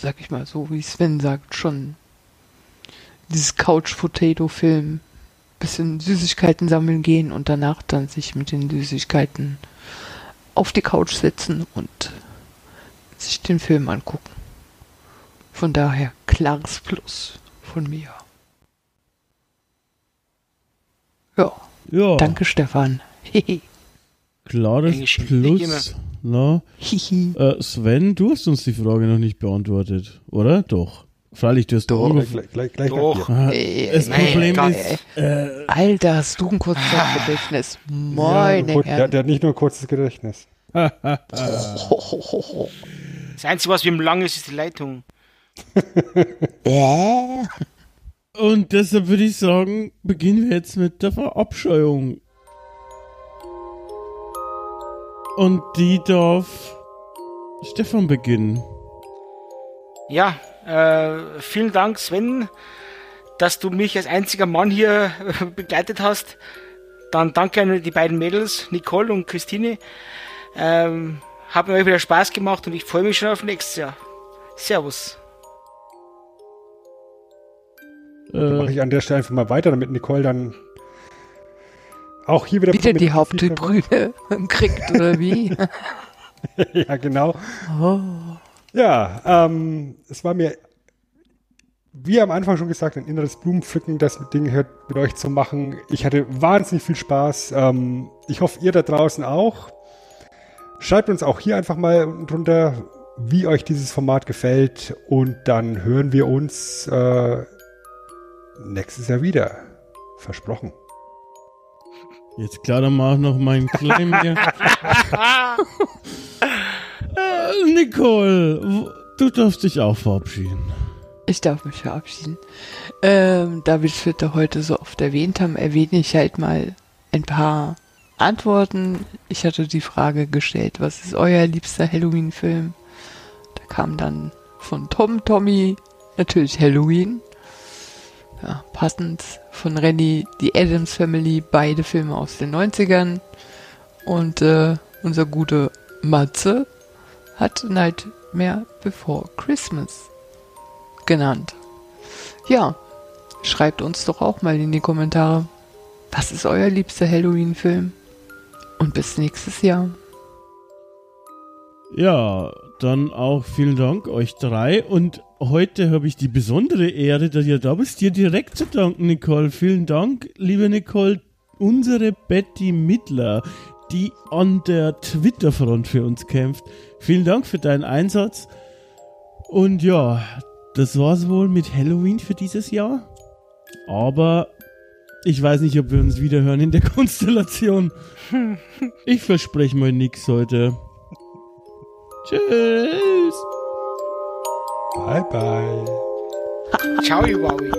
sag ich mal so, wie Sven sagt, schon dieses Couch-Potato-Film. Bisschen Süßigkeiten sammeln gehen und danach dann sich mit den Süßigkeiten auf die Couch setzen und sich den Film angucken. Von daher klares Plus von mir. Ja, Ja, danke Stefan. Klares Plus. Hihi. äh, Sven, du hast uns die Frage noch nicht beantwortet, oder? Doch. Freilich, du hast Doch. Gleich, gleich, gleich Doch. Ah, Ey, Das mein Problem Gott, ist, äh, Alter, hast du ein kurzes Gedächtnis? Meine Gut, der, der hat nicht nur ein kurzes Gedächtnis. Das Einzige, was ihm lang ist, ist die Leitung. Äh? und deshalb würde ich sagen, beginnen wir jetzt mit der Verabscheuung. Und die darf Stefan beginnen. Ja, äh, vielen Dank, Sven, dass du mich als einziger Mann hier begleitet hast. Dann danke an die beiden Mädels, Nicole und Christine. Ähm, hat mir wieder Spaß gemacht und ich freue mich schon auf nächstes Jahr. Servus. Dann mache Äh, ich an der Stelle einfach mal weiter, damit Nicole dann auch hier wieder Wieder die Haupttribüne kriegt, oder wie? ja, genau. Oh. Ja, ähm, es war mir, wie am Anfang schon gesagt, ein inneres Blumenpflücken, das Ding hier mit euch zu machen. Ich hatte wahnsinnig viel Spaß. Ähm, ich hoffe, ihr da draußen auch. Schreibt uns auch hier einfach mal unten drunter, wie euch dieses Format gefällt. Und dann hören wir uns äh, nächstes Jahr wieder. Versprochen. Jetzt klar, dann mach noch meinen Claim hier. äh, Nicole, du darfst dich auch verabschieden. Ich darf mich verabschieden. Ähm, da wir Twitter heute so oft erwähnt haben, erwähne ich halt mal ein paar Antworten. Ich hatte die Frage gestellt, was ist euer liebster Halloween-Film? Da kam dann von Tom Tommy natürlich Halloween. Ja, passend von Renny die Adams Family, beide Filme aus den 90ern. Und äh, unser gute Matze hat Nightmare Before Christmas genannt. Ja, schreibt uns doch auch mal in die Kommentare, was ist euer liebster Halloween-Film? Und bis nächstes Jahr. Ja, dann auch vielen Dank euch drei. Und heute habe ich die besondere Ehre, dass ihr da bist, dir direkt zu danken, Nicole. Vielen Dank, liebe Nicole, unsere Betty Mittler, die an der Twitter-Front für uns kämpft. Vielen Dank für deinen Einsatz. Und ja, das war's wohl mit Halloween für dieses Jahr. Aber ich weiß nicht, ob wir uns wieder hören in der Konstellation. Ich verspreche mal nix heute. Tschüss. Bye, bye. Ciao, Wowie.